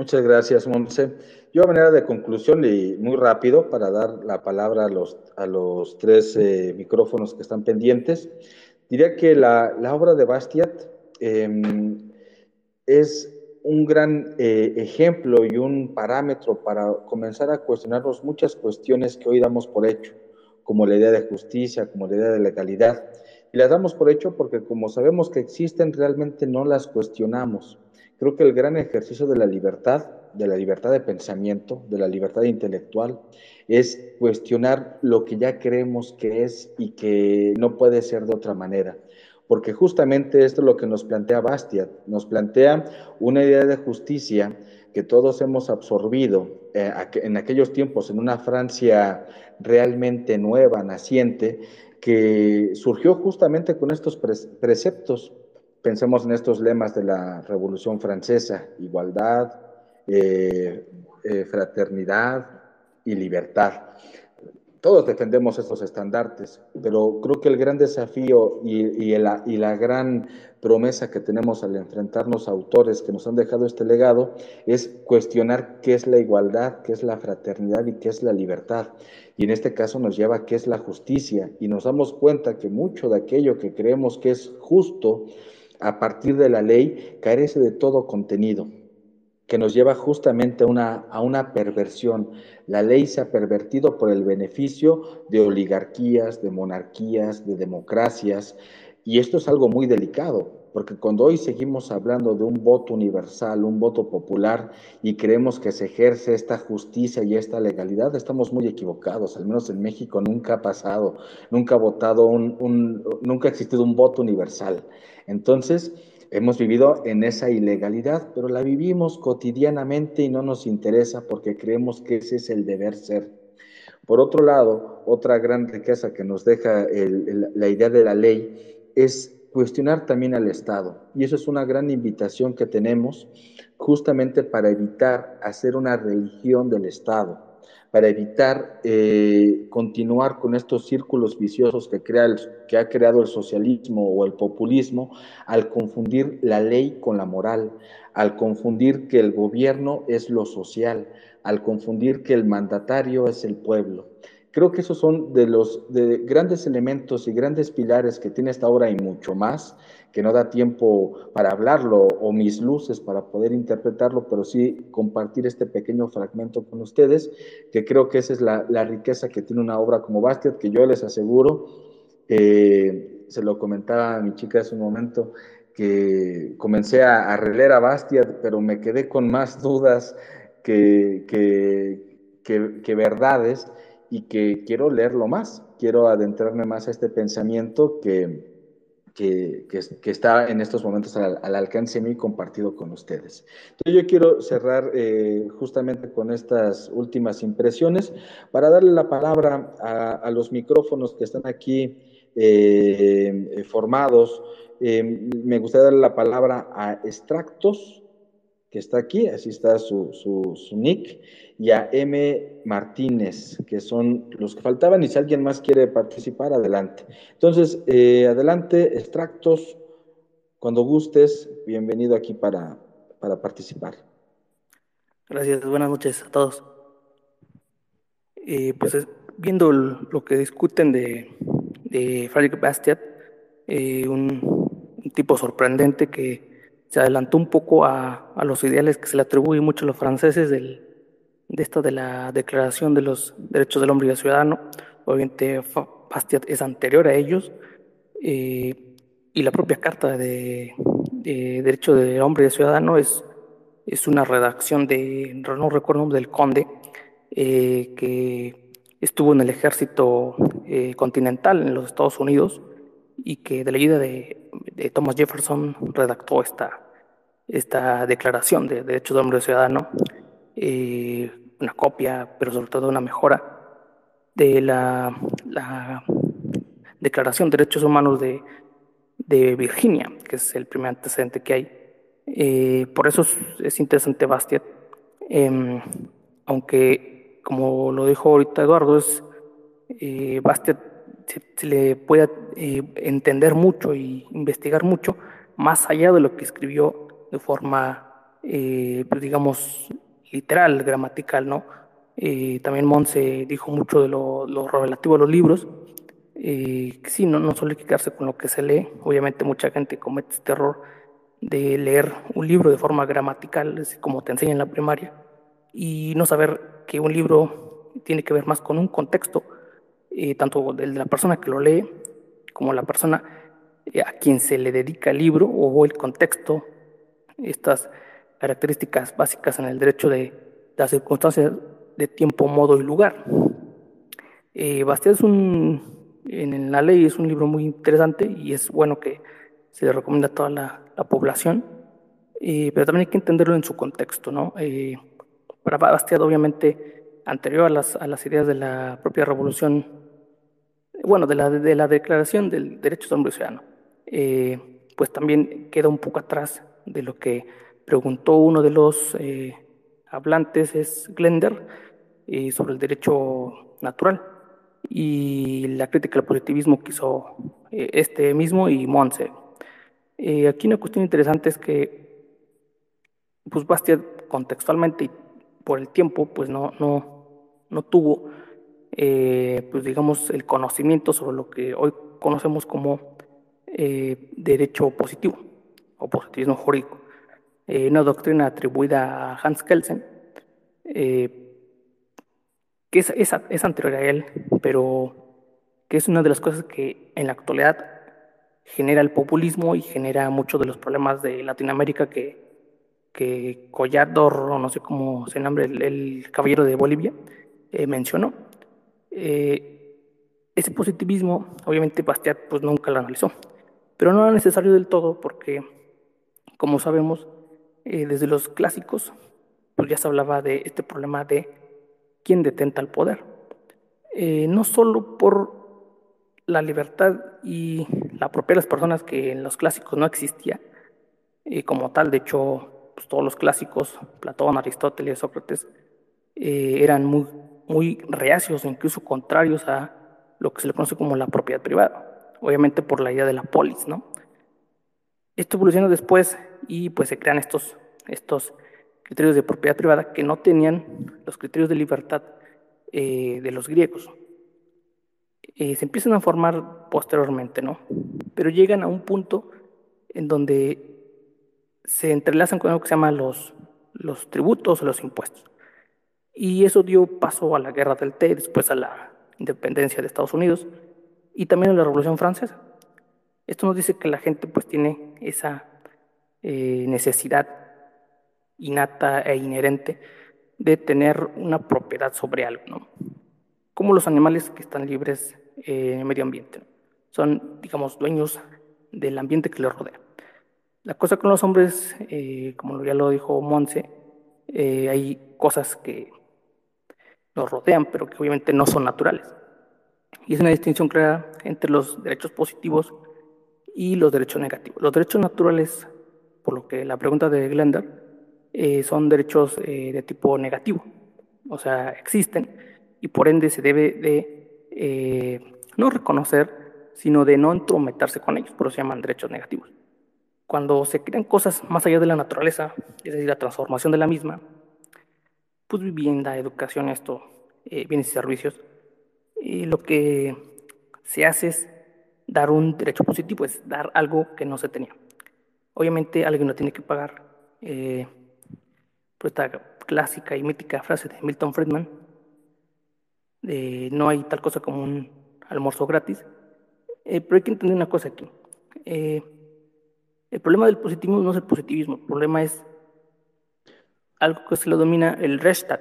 Muchas gracias, Monse. Yo a manera de conclusión y muy rápido para dar la palabra a los, a los tres eh, micrófonos que están pendientes, diría que la, la obra de Bastiat em, es un gran eh, ejemplo y un parámetro para comenzar a cuestionarnos muchas cuestiones que hoy damos por hecho, como la idea de justicia, como la idea de legalidad. Y las damos por hecho porque como sabemos que existen, realmente no las cuestionamos. Creo que el gran ejercicio de la libertad de la libertad de pensamiento, de la libertad intelectual, es cuestionar lo que ya creemos que es y que no puede ser de otra manera. Porque justamente esto es lo que nos plantea Bastiat, nos plantea una idea de justicia que todos hemos absorbido eh, en aquellos tiempos en una Francia realmente nueva, naciente, que surgió justamente con estos preceptos. Pensemos en estos lemas de la Revolución Francesa, igualdad, eh, eh, fraternidad y libertad. Todos defendemos estos estandartes, pero creo que el gran desafío y, y la gran promesa que tenemos al enfrentarnos a autores que nos han dejado este legado es cuestionar qué es la igualdad, qué es la fraternidad y qué es la libertad. Y en este caso nos lleva a qué es la justicia. Y nos damos cuenta que mucho de aquello que creemos que es justo a partir de la ley carece de todo contenido que nos lleva justamente a una, a una perversión. La ley se ha pervertido por el beneficio de oligarquías, de monarquías, de democracias, y esto es algo muy delicado, porque cuando hoy seguimos hablando de un voto universal, un voto popular, y creemos que se ejerce esta justicia y esta legalidad, estamos muy equivocados. Al menos en México nunca ha pasado, nunca ha votado un, nunca ha existido un voto universal. Entonces, hemos vivido en esa ilegalidad, pero la vivimos cotidianamente y no nos interesa porque creemos que ese es el deber ser. Por otro lado, otra gran riqueza que nos deja la idea de la ley es cuestionar también al Estado. Y eso es una gran invitación que tenemos justamente para evitar hacer una religión del Estado, para evitar eh, continuar con estos círculos viciosos que, crea que ha creado el socialismo o el populismo al confundir la ley con la moral, al confundir que el gobierno es lo social, al confundir que el mandatario es el pueblo. Creo que esos son de los de grandes elementos y grandes pilares que tiene esta obra y mucho más, que no da tiempo para hablarlo o mis luces para poder interpretarlo, pero sí compartir este pequeño fragmento con ustedes, que creo que esa es la, riqueza que tiene una obra como Bastiat, que yo les aseguro, se lo comentaba a mi chica hace un momento, que comencé a, a releer a Bastiat, pero me quedé con más dudas que, que verdades y que quiero leerlo más, quiero adentrarme más a este pensamiento que, que, que, está en estos momentos al, alcance mío y compartido con ustedes. Entonces yo quiero cerrar eh, justamente con estas últimas impresiones para darle la palabra a, los micrófonos que están aquí eh, formados. Eh, me gustaría darle la palabra a Extractos, que está aquí, así está su, su, su nick y a M. Martínez, que son los que faltaban, y si alguien más quiere participar, adelante. Entonces, eh, adelante, extractos, cuando gustes, bienvenido aquí para, para participar. Gracias, buenas noches a todos. Eh, pues viendo lo que discuten de, de Frederick Bastiat, eh, un, un, tipo sorprendente que se adelantó un poco a, a los ideales que se le atribuyen mucho a los franceses de esto de la Declaración de los Derechos del Hombre y del Ciudadano. Obviamente Bastiat es anterior a ellos eh, y la propia Carta de, de Derecho del Hombre y del Ciudadano es, es una redacción de, no recuerdo del conde, eh, que estuvo en el ejército eh, continental en los Estados Unidos y que de la ayuda de, de Thomas Jefferson redactó esta, esta declaración de derechos del hombre ciudadano eh, una copia, pero sobre todo una mejora de la, Declaración de Derechos Humanos de, Virginia, que es el primer antecedente que hay. Eh, por eso es, interesante Bastiat, em, aunque como lo dijo ahorita Eduardo, es, eh, Bastiat se, le puede entender mucho y investigar mucho más allá de lo que escribió de forma, pues digamos, literal, gramatical, ¿no? Eh, también Monse dijo mucho de lo, relativo a los libros. Eh, sí, no, no suele quedarse con lo que se lee. Obviamente mucha gente comete este error de leer un libro de forma gramatical, como te enseña en la primaria, y no saber que un libro tiene que ver más con un contexto, eh, tanto de la persona que lo lee como la persona a quien se le dedica el libro o el contexto, estas características básicas en el derecho de las circunstancias de tiempo, modo y lugar. Eh, Bastiat es un, en la ley es un libro muy interesante y es bueno que se le recomienda a toda la, población, eh, pero también hay que entenderlo en su contexto. ¿no? Eh, para Bastiat, obviamente, anterior a las, a las ideas de la propia revolución, bueno, de la, de la declaración del derecho de hombre ciudadano, eh, pues también queda un poco atrás de lo que preguntó uno de los hablantes, es Glender, sobre el derecho natural y la crítica al positivismo que hizo este mismo y Monse. Eh, aquí una cuestión interesante es que pues Bastiat contextualmente y por el tiempo pues no, no, no tuvo eh, pues digamos el conocimiento sobre lo que hoy conocemos como eh, derecho positivo o positivismo jurídico, una doctrina atribuida a Hans Kelsen que es, anterior a él, pero que es una de las cosas que en la actualidad genera el populismo y genera muchos de los problemas de Latinoamérica que, que Collado, no sé cómo se llama, el, caballero de Bolivia, eh, mencionó. Eh, ese positivismo, obviamente Bastiat pues nunca lo analizó, pero no era necesario del todo porque, como sabemos, eh, desde los clásicos, pues ya se hablaba de este problema de quién detenta el poder. no solo por la libertad y la propia de las personas que en los clásicos no existía y como tal. De hecho, pues, todos los clásicos, Platón, Aristóteles, Sócrates, eh, eran muy, muy reacios, incluso contrarios a lo que se le conoce como la propiedad privada, obviamente por la idea de la polis, ¿no? Esto evoluciona después y pues se crean estos, estos criterios de propiedad privada que no tenían los criterios de libertad eh, de los griegos. Eh, se empiezan a formar posteriormente, ¿no? Pero llegan a un punto en donde se entrelazan con algo que se llama los, los tributos o los impuestos. Y eso dio paso a la guerra del té, después a la independencia de Estados Unidos y también a la Revolución Francesa. Esto nos dice que la gente pues tiene esa eh, necesidad innata e inherente de tener una propiedad sobre algo, ¿no? Como los animales que están libres eh, medio ambiente. Son, digamos, dueños del ambiente que les rodea. La cosa con los hombres, eh, como ya lo dijo Monse, hay cosas que nos rodean, pero que obviamente no son naturales. Y es una distinción clara entre los derechos positivos y los derechos negativos. Los derechos naturales, por lo que la pregunta de Glender, eh, son derechos de tipo negativo, o sea, existen y por ende se debe de eh, no reconocer, sino de no entrometerse con ellos, por eso se llaman derechos negativos. Cuando se crean cosas más allá de la naturaleza, es decir, la transformación de la misma, pues vivienda, educación, esto, eh, bienes y servicios, y lo que se hace es dar un derecho positivo, es dar algo que no se tenía. Obviamente alguien no tiene que pagar. Eh, por esta clásica y mítica frase de Milton Friedman, no hay tal cosa como un almuerzo gratis. Eh, pero hay que entender una cosa aquí. Eh, el problema del positivismo no es el positivismo, el problema es algo que se lo domina el Restat.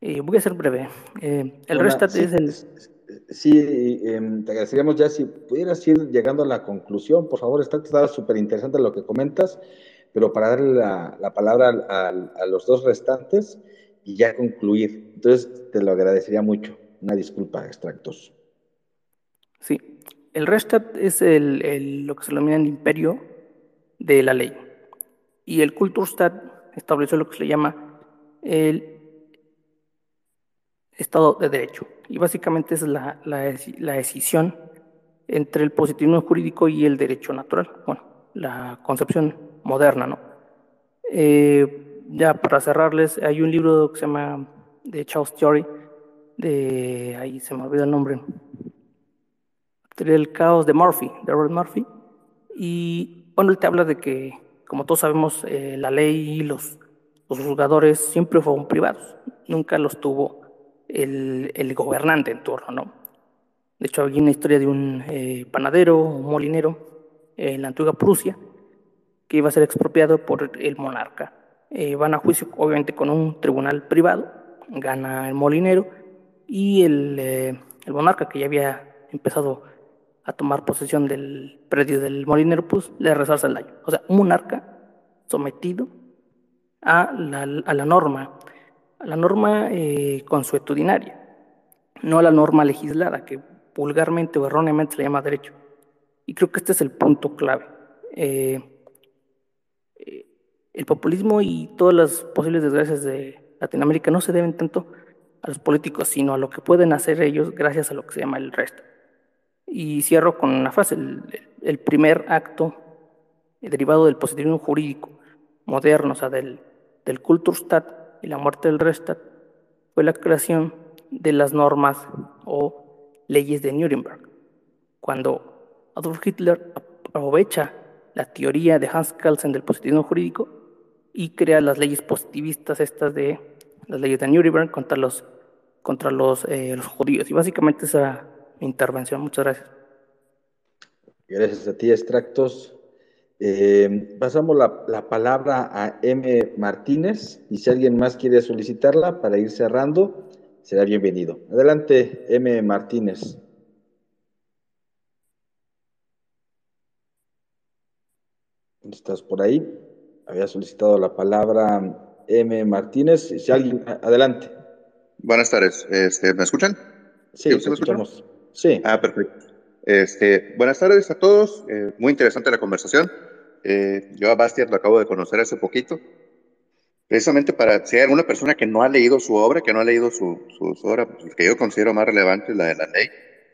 Eh, voy a ser breve. el Restat es el... Sí, em, te agradeceríamos ya si pudieras ir llegando a la conclusión, por favor, está súper interesante lo que comentas, pero para darle la, palabra a los dos restantes, y ya concluir. Entonces, te lo agradecería mucho. Una disculpa, extractos. Sí, el Restat es el, lo que se denomina el imperio de la ley. Y el Kulturstat estableció lo que se llama el Estado de Derecho. Y básicamente es la, la, decisión entre el positivismo jurídico y el derecho natural. Bueno, la concepción moderna, ¿no? Eh, ya para cerrarles, hay un libro que se llama de Charles Theory, de ahí se me olvida el nombre, el caos de Murphy, de Robert Murphy, y bueno, él te habla de que, como todos sabemos, eh, la ley y los, los juzgadores siempre fueron privados, nunca los tuvo el, el gobernante en turno, ¿no? De hecho, hay una historia de un eh, panadero, un molinero, en la antigua Prusia, que iba a ser expropiado por el monarca. Eh, van a juicio, obviamente, con un tribunal privado, gana el molinero y el, eh, el monarca, que ya había empezado a tomar posesión del predio del molinero, pues le resarza el daño. O sea, un monarca sometido a la, a la norma, a la norma eh, consuetudinaria, no a la norma legislada, que vulgarmente o erróneamente se le llama derecho. Y creo que este es el punto clave. Eh, eh, el populismo y todas las posibles desgracias de Latinoamérica no se deben tanto a los políticos, sino a lo que pueden hacer ellos gracias a lo que se llama el resto. Y cierro con una frase, el, primer acto derivado del positivismo jurídico moderno, o sea, del, del Kulturstadt y la muerte del Reichstag, fue la creación de las normas o leyes de Nuremberg, cuando Adolf Hitler aprovecha la teoría de Hans Kelsen del positivismo jurídico y crea las leyes positivistas estas de las leyes de Nuremberg contra los, contra los, eh, los judíos. Y básicamente esa mi intervención. Muchas gracias. Gracias a ti, Extractos. Eh, pasamos la, la, palabra a M. Martínez y si alguien más quiere solicitarla para ir cerrando, será bienvenido. Adelante, M. Martínez. ¿Estás por ahí? Había solicitado la palabra M. Martínez. Si alguien, adelante. Buenas tardes. Este, ¿Me escuchan? Sí, ¿Sí me escuchamos. Sí. Ah, perfecto. Este, buenas tardes a todos. Eh, muy interesante la conversación. Eh, yo a Bastiat lo acabo de conocer hace poquito. Precisamente para, si hay alguna persona que no ha leído su obra, que no ha leído su, obra, pues, que yo considero más relevante, la de la ley,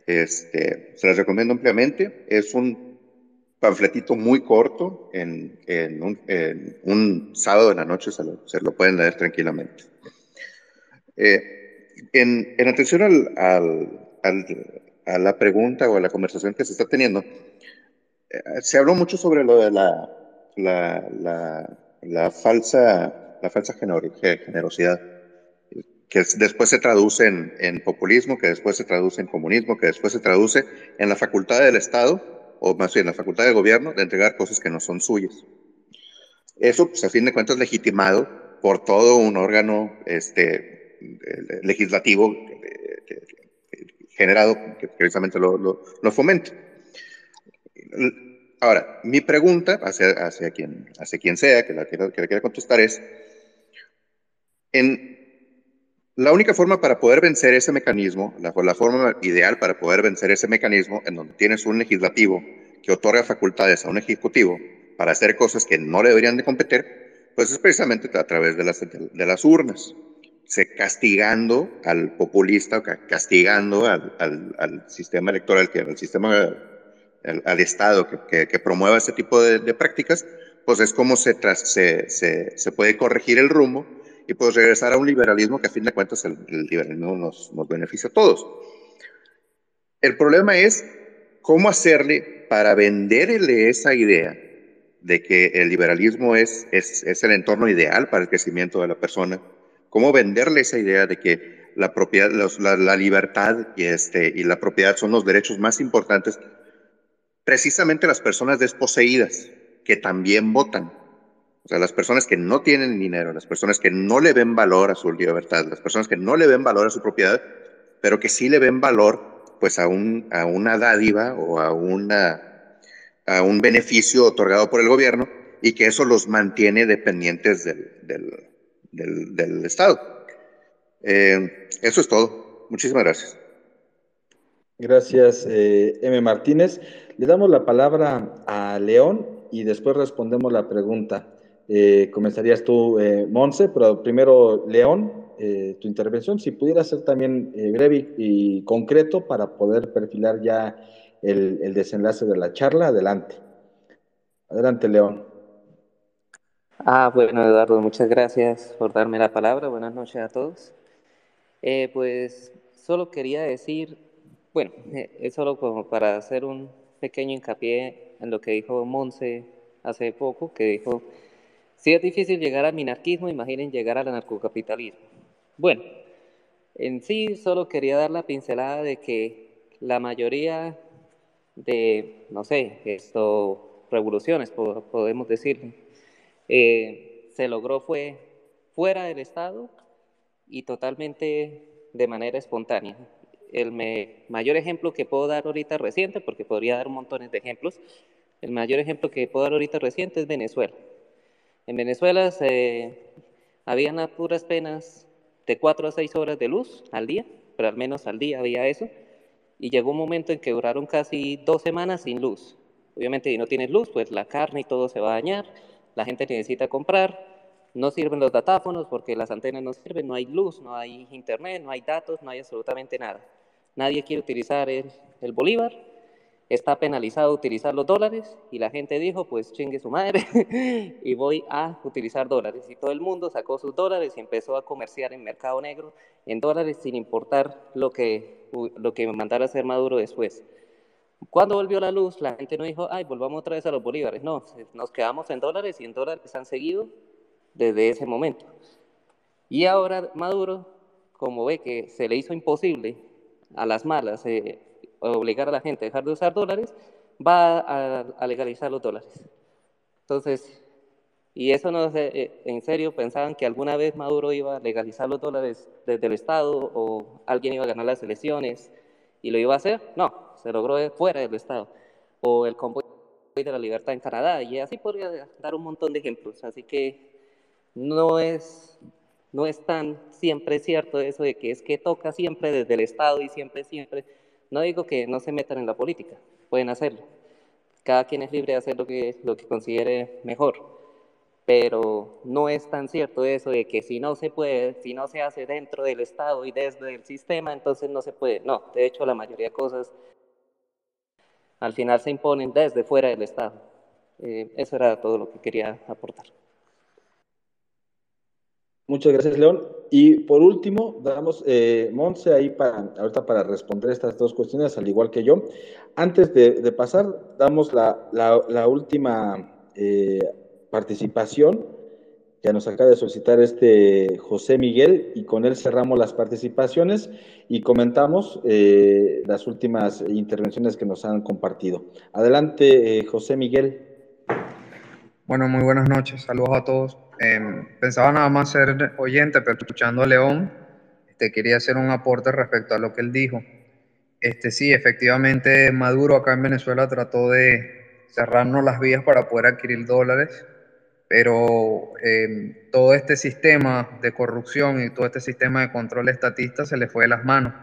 este, se las recomiendo ampliamente. Es un panfletito muy corto, en, un, sábado en la noche se lo, se lo pueden leer tranquilamente. Eh, en, en, atención al, a la pregunta o a la conversación que se está teniendo, eh, se habló mucho sobre lo de la, la, la, falsa, la falsa generosidad, que después se traduce en, populismo, que después se traduce en comunismo, que después se traduce en la facultad del Estado, o más bien en la facultad del gobierno, de entregar cosas que no son suyas. Eso, pues, a fin de cuentas, legitimado por todo un órgano este, legislativo generado que precisamente lo, lo, lo fomenta. Ahora, mi pregunta hacia, hacia, quien, hacia quien sea que la, quiera, que la quiera contestar es, en la única forma para poder vencer ese mecanismo, la, la, forma ideal para poder vencer ese mecanismo en donde tienes un legislativo que otorga facultades a un ejecutivo para hacer cosas que no le deberían de competir, pues es precisamente a través de las, de las urnas se castigando al populista, castigando al, al, al sistema electoral, al sistema, al, Estado que, que, promueva ese tipo de, prácticas, pues es como se, puede corregir el rumbo y pues regresar a un liberalismo que a fin de cuentas el, liberalismo nos, beneficia a todos. El problema es cómo hacerle para venderle esa idea de que el liberalismo es, es el entorno ideal para el crecimiento de la persona, cómo venderle esa idea de que la propiedad, los, la, libertad y, este, y la propiedad son los derechos más importantes, precisamente las personas desposeídas, que también votan. O sea, las personas que no tienen dinero, las personas que no le ven valor a su libertad, las personas que no le ven valor a su propiedad, pero que sí le ven valor pues a, un, a una dádiva o a, un beneficio otorgado por el gobierno y que eso los mantiene dependientes del del, Estado. Eh, eso es todo. Muchísimas gracias. Gracias, eh, M. Martínez. Le damos la palabra a León y después respondemos la pregunta. Eh, comenzarías tú, eh, Monse, pero primero, León, tu intervención, si pudiera ser también breve y concreto para poder perfilar ya el desenlace de la charla, adelante. Adelante, León. Ah, bueno, Eduardo, muchas gracias por darme la palabra. Buenas noches a todos. Eh, pues solo quería decir, bueno, eh, es solo como para hacer un pequeño hincapié en lo que dijo Monse hace poco, que dijo, si es difícil llegar al minarquismo, imaginen llegar al anarcocapitalismo. Bueno, en sí solo quería dar la pincelada de que la mayoría de, no sé, esto revoluciones, podemos decir. Eh, se logró fue fuera del Estado y totalmente de manera espontánea. El mayor ejemplo que puedo dar ahorita reciente, porque podría dar montones de ejemplos, el mayor ejemplo que puedo dar ahorita reciente es Venezuela. En Venezuela se, habían a puras penas de 4 a 6 horas de luz al día, pero al menos al día había eso, y llegó un momento en que duraron casi dos semanas sin luz. Obviamente si no tienes luz, pues la carne y todo se va a dañar, la gente necesita comprar, no sirven los datáfonos porque las antenas no sirven, no hay luz, no hay internet, no hay datos, no hay absolutamente nada. Nadie quiere utilizar el, bolívar, está penalizado utilizar los dólares y la gente dijo, pues chingue su madre y voy a utilizar dólares. Y todo el mundo sacó sus dólares y empezó a comerciar en mercado negro en dólares sin importar lo que, lo que mandara a hacer Maduro después. Cuando volvió la luz, la gente no dijo, ay, volvamos otra vez a los bolívares. No, nos quedamos en dólares y en dólares han seguido desde ese momento. Y ahora Maduro, como ve que se le hizo imposible a las malas eh, obligar a la gente a dejar de usar dólares, va a, legalizar los dólares. Entonces, y eso no eh, en serio, pensaban que alguna vez Maduro iba a legalizar los dólares desde el Estado o alguien iba a ganar las elecciones y lo iba a hacer. No, se logró fuera del Estado. O el convoy de la libertad en Canadá y así podría dar un montón de ejemplos. Así que no es, no es tan siempre cierto eso de que es que toca siempre desde el Estado y siempre, siempre. No digo que no se metan en la política, pueden hacerlo. Cada quien es libre de hacer lo que, lo que considere mejor. Pero no es tan cierto eso de que si no se puede, si no se hace dentro del Estado y desde el sistema, entonces no se puede. No, de hecho la mayoría de cosas al final se imponen desde fuera del Estado. Eh, eso era todo lo que quería aportar. Muchas gracias, León. Y por último, damos, eh, Monse, ahí para, ahorita para responder estas dos cuestiones, al igual que yo. Antes de, pasar, damos la, última eh, participación que nos acaba de solicitar este José Miguel y con él cerramos las participaciones y comentamos eh, las últimas intervenciones que nos han compartido. Adelante, eh, José Miguel. Bueno, muy buenas noches. Saludos a todos. Em, pensaba nada más ser oyente, pero escuchando a León, este, quería hacer un aporte respecto a lo que él dijo. Este, sí, efectivamente, Maduro acá en Venezuela trató de cerrarnos las vías para poder adquirir dólares, pero em, todo este sistema de corrupción y todo este sistema de control estatista se le fue de las manos.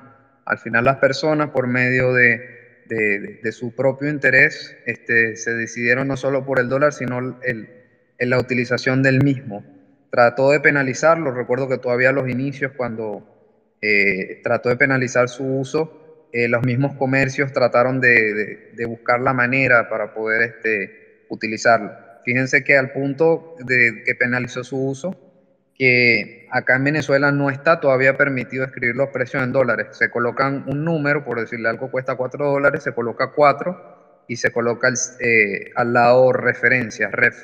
Al final las personas, por medio de, de, de su propio interés, este, se decidieron no solo por el dólar, sino el en la utilización del mismo. Trató de penalizarlo, recuerdo que todavía a los inicios cuando eh, trató de penalizar su uso, eh, los mismos comercios trataron de, buscar la manera para poder este, utilizarlo. Fíjense que al punto de que penalizó su uso, que acá en Venezuela no está todavía permitido escribir los precios en dólares. Se colocan un número, por decirle algo cuesta 4 dólares, se coloca 4 y se coloca eh, al lado referencia, ref.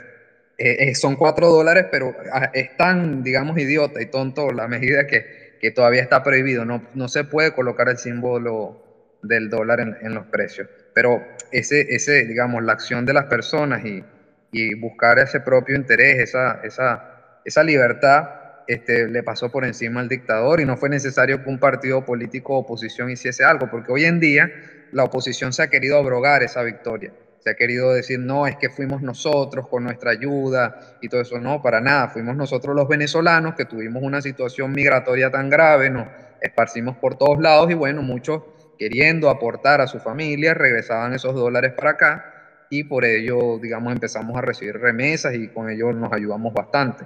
Eh, eh, son cuatro dólares, pero ah, es tan, digamos, idiota y tonto la medida que, que todavía está prohibido. No, no se puede colocar el símbolo del dólar en, los precios. Pero ese, ese, digamos, la acción de las personas y, y buscar ese propio interés, esa, esa, esa libertad, este, le pasó por encima al dictador y no fue necesario que un partido político o oposición hiciese algo, porque hoy en día la oposición se ha querido abrogar esa victoria. Se ha querido decir, no, es que fuimos nosotros con nuestra ayuda y todo eso. No, para nada, fuimos nosotros los venezolanos que tuvimos una situación migratoria tan grave, nos esparcimos por todos lados y bueno, muchos queriendo aportar a su familia regresaban esos dólares para acá y por ello, digamos, empezamos a recibir remesas y con ello nos ayudamos bastante.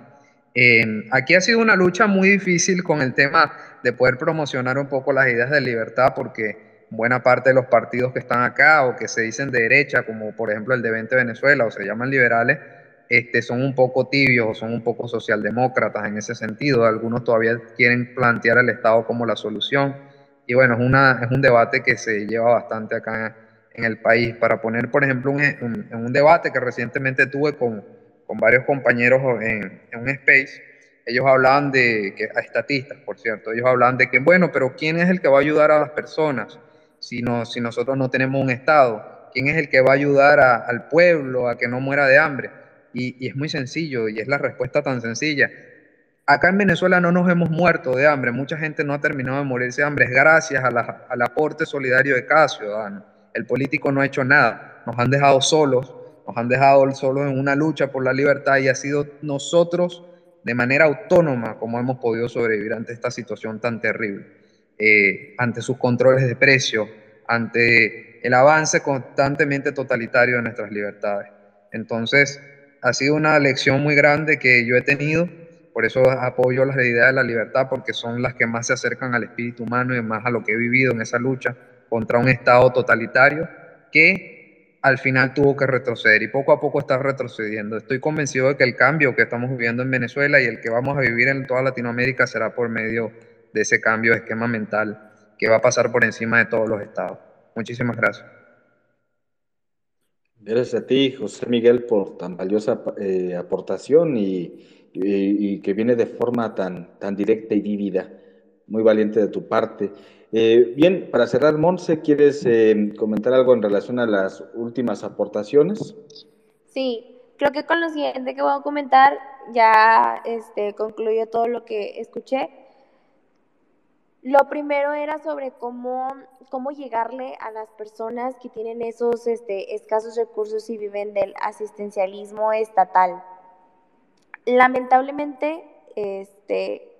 Eh, aquí ha sido una lucha muy difícil con el tema de poder promocionar un poco las ideas de libertad porque buena parte de los partidos que están acá o que se dicen de derecha, como por ejemplo el de 20 Venezuela o se llaman liberales, este, son un poco tibios o son un poco socialdemócratas en ese sentido. Algunos todavía quieren plantear el Estado como la solución. Y bueno, es, una, es un debate que se lleva bastante acá en el país. Para poner, por ejemplo, un, un, un debate que recientemente tuve con, con varios compañeros en, en, un space, ellos hablaban de, que, a estatistas, por cierto, ellos hablaban de que, bueno, pero ¿quién es el que va a ayudar a las personas? si, si nosotros no tenemos un Estado? ¿Quién es el que va a ayudar al pueblo a que no muera de hambre? Y, es muy sencillo y es la respuesta tan sencilla. Acá en Venezuela no nos hemos muerto de hambre, mucha gente no ha terminado de morirse de hambre, es gracias al aporte solidario de cada ciudadano. El político no ha hecho nada, nos han dejado solos, nos han dejado solos en una lucha por la libertad y ha sido nosotros de manera autónoma como hemos podido sobrevivir ante esta situación tan terrible, eh, ante sus controles de precio, ante el avance constantemente totalitario de nuestras libertades. Entonces, ha sido una lección muy grande que yo he tenido, por eso apoyo las ideas de la libertad, porque son las que más se acercan al espíritu humano y más a lo que he vivido en esa lucha contra un Estado totalitario que al final tuvo que retroceder y poco a poco está retrocediendo. Estoy convencido de que el cambio que estamos viviendo en Venezuela y el que vamos a vivir en toda Latinoamérica será por medio de ese cambio de esquema mental que va a pasar por encima de todos los estados. Muchísimas gracias. Gracias a ti, José Miguel, por tan valiosa eh, aportación y, que viene de forma tan, tan directa y vívida. Muy valiente de tu parte. Eh, bien, para cerrar, Monse, ¿quieres eh, comentar algo en relación a las últimas aportaciones? Sí, creo que con lo siguiente que voy a comentar ya este, concluyo todo lo que escuché. Lo primero era sobre cómo, cómo llegarle a las personas que tienen esos este, escasos recursos y viven del asistencialismo estatal. Lamentablemente, este,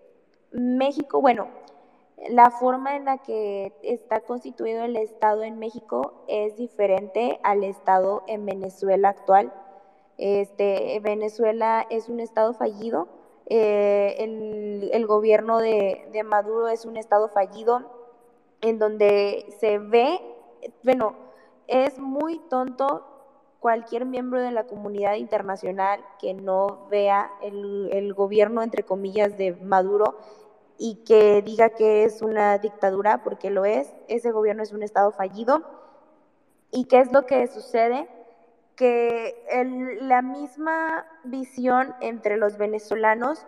México, bueno, la forma en la que está constituido el Estado en México es diferente al Estado en Venezuela actual. Este, Venezuela es un Estado fallido, eh, el, gobierno de, Maduro es un Estado fallido en donde se ve, bueno, es muy tonto cualquier miembro de la comunidad internacional que no vea el gobierno, entre comillas, de Maduro y que diga que es una dictadura, porque lo es, ese gobierno es un Estado fallido. ¿Y qué es lo que sucede? Que la misma visión entre los venezolanos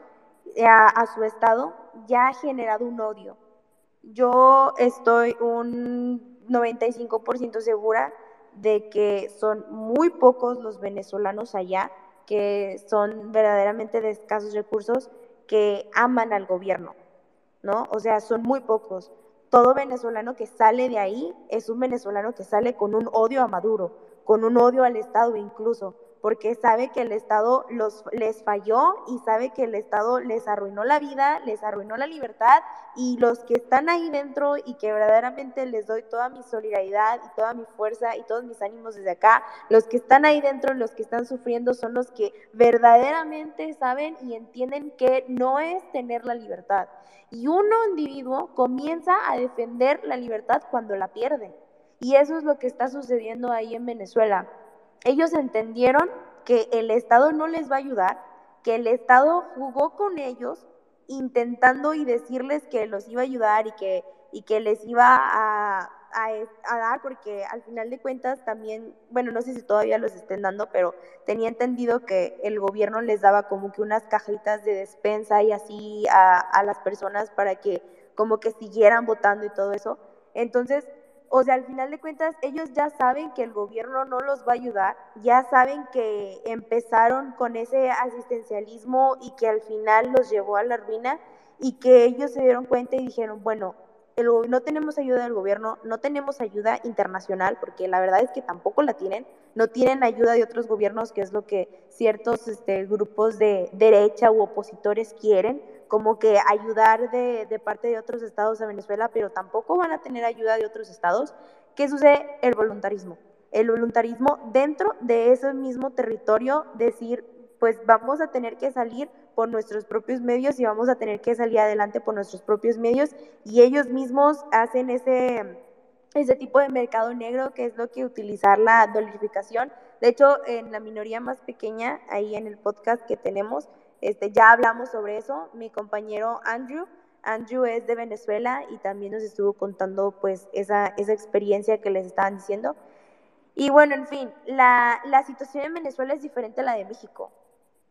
a, a su Estado ya ha generado un odio. Yo estoy un 95% segura de que son muy pocos los venezolanos allá que son verdaderamente de escasos recursos que aman al gobierno ¿no? O sea, son muy pocos. Todo venezolano que sale de ahí es un venezolano que sale con un odio a Maduro, con un odio al Estado incluso, porque sabe que el Estado los, les falló y sabe que el Estado les arruinó la vida, les arruinó la libertad y los que están ahí dentro y que verdaderamente les doy toda mi solidaridad y toda mi fuerza y todos mis ánimos desde acá, los que están ahí dentro, los que están sufriendo son los que verdaderamente saben y entienden que no es tener la libertad. Y uno individuo comienza a defender la libertad cuando la pierde. Y eso es lo que está sucediendo ahí en Venezuela ellos entendieron que el Estado no les va a ayudar, que el Estado jugó con ellos intentando y decirles que los iba a ayudar y que, y que les iba a, dar, porque al final de cuentas también, bueno, no sé si todavía los estén dando, pero tenía entendido que el gobierno les daba como que unas cajitas de despensa y así a, a las personas para que como que siguieran votando y todo eso. Entonces, o sea, al final de cuentas, ellos ya saben que el gobierno no los va a ayudar, ya saben que empezaron con ese asistencialismo y que al final los llevó a la ruina y que ellos se dieron cuenta y dijeron, bueno, no tenemos ayuda del gobierno, no tenemos ayuda internacional, porque la verdad es que tampoco la tienen, no tienen ayuda de otros gobiernos, que es lo que ciertos este, grupos de derecha u opositores quieren, como que ayudar de, de parte de otros estados a Venezuela, pero tampoco van a tener ayuda de otros estados. ¿Qué sucede? El voluntarismo. El voluntarismo dentro de ese mismo territorio, decir, pues vamos a tener que salir por nuestros propios medios y vamos a tener que salir adelante por nuestros propios medios y ellos mismos hacen ese, ese tipo de mercado negro que es lo que utilizar la dolarificación. De hecho, en la minoría más pequeña, ahí en el podcast que tenemos, este, ya hablamos sobre eso. Mi compañero Andrew, Andrew es de Venezuela y también nos estuvo contando pues esa, esa experiencia que les estaban diciendo. Y bueno, en fin, la, la situación en Venezuela es diferente a la de México.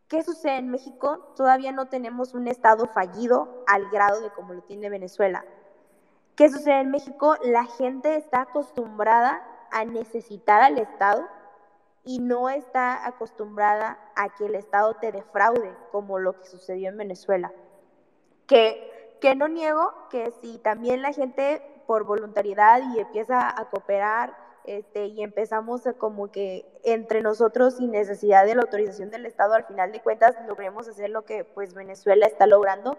¿Qué sucede en México? Todavía no tenemos un Estado fallido al grado de como lo tiene Venezuela. ¿Qué sucede en México? La gente está acostumbrada a necesitar al Estado y no está acostumbrada a que el Estado te defraude, como lo que sucedió en Venezuela. Que, que no niego que si también la gente por voluntariedad y empieza a cooperar este, y empezamos a como que entre nosotros sin necesidad de la autorización del Estado, al final de cuentas logremos hacer lo que pues Venezuela está logrando.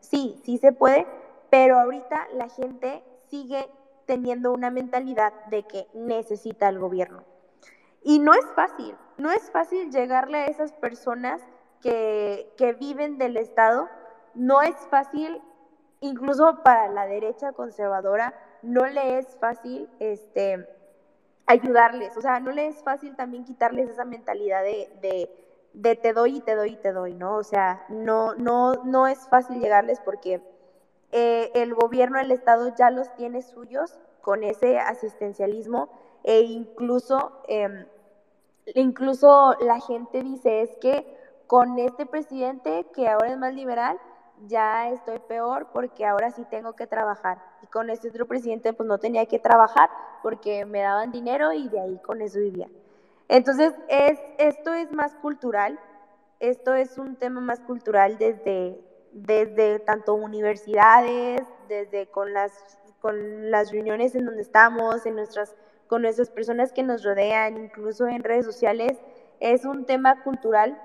Sí, sí se puede, pero ahorita la gente sigue teniendo una mentalidad de que necesita el gobierno. Y no es fácil, no es fácil llegarle a esas personas que, que viven del Estado, no es fácil, incluso para la derecha conservadora, no le es fácil este, ayudarles, o sea, no le es fácil también quitarles esa mentalidad de, de, de, te doy y te doy y te doy, ¿no? O sea, no, no, no es fácil llegarles porque eh, el gobierno, el Estado ya los tiene suyos con ese asistencialismo e incluso, em, incluso la gente dice es que con este presidente que ahora es más liberal, ya estoy peor porque ahora sí tengo que trabajar. Y con este otro presidente pues no tenía que trabajar porque me daban dinero y de ahí con eso vivía. Entonces, es, esto es más cultural, esto es un tema más cultural desde, desde tanto universidades, desde con las, con las reuniones en donde estamos, en nuestras con nuestras personas que nos rodean, incluso en redes sociales, es un tema cultural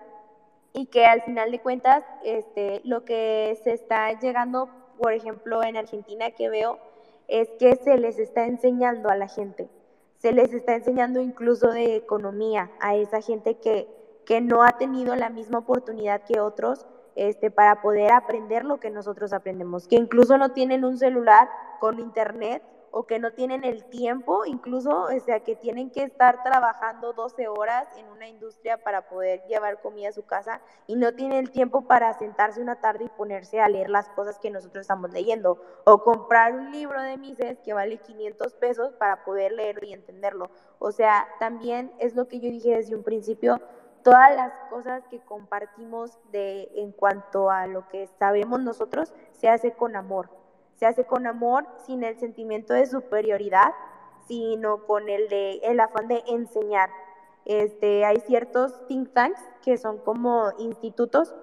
y que al final de cuentas este, lo que se está llegando, por ejemplo, en Argentina que veo, es que se les está enseñando a la gente, se les está enseñando incluso de economía a esa gente que, que no ha tenido la misma oportunidad que otros este, para poder aprender lo que nosotros aprendemos, que incluso no tienen un celular con internet o que no tienen el tiempo, incluso, o sea, que tienen que estar trabajando 12 horas en una industria para poder llevar comida a su casa y no tienen el tiempo para sentarse una tarde y ponerse a leer las cosas que nosotros estamos leyendo o comprar un libro de Mises que vale 500 pesos para poder leerlo y entenderlo. O sea, también es lo que yo dije desde un principio, todas las cosas que compartimos de en cuanto a lo que sabemos nosotros se hace con amor se hace con amor, sin el sentimiento de superioridad, sino con el de el afán de enseñar. Este, hay ciertos think tanks que son como institutos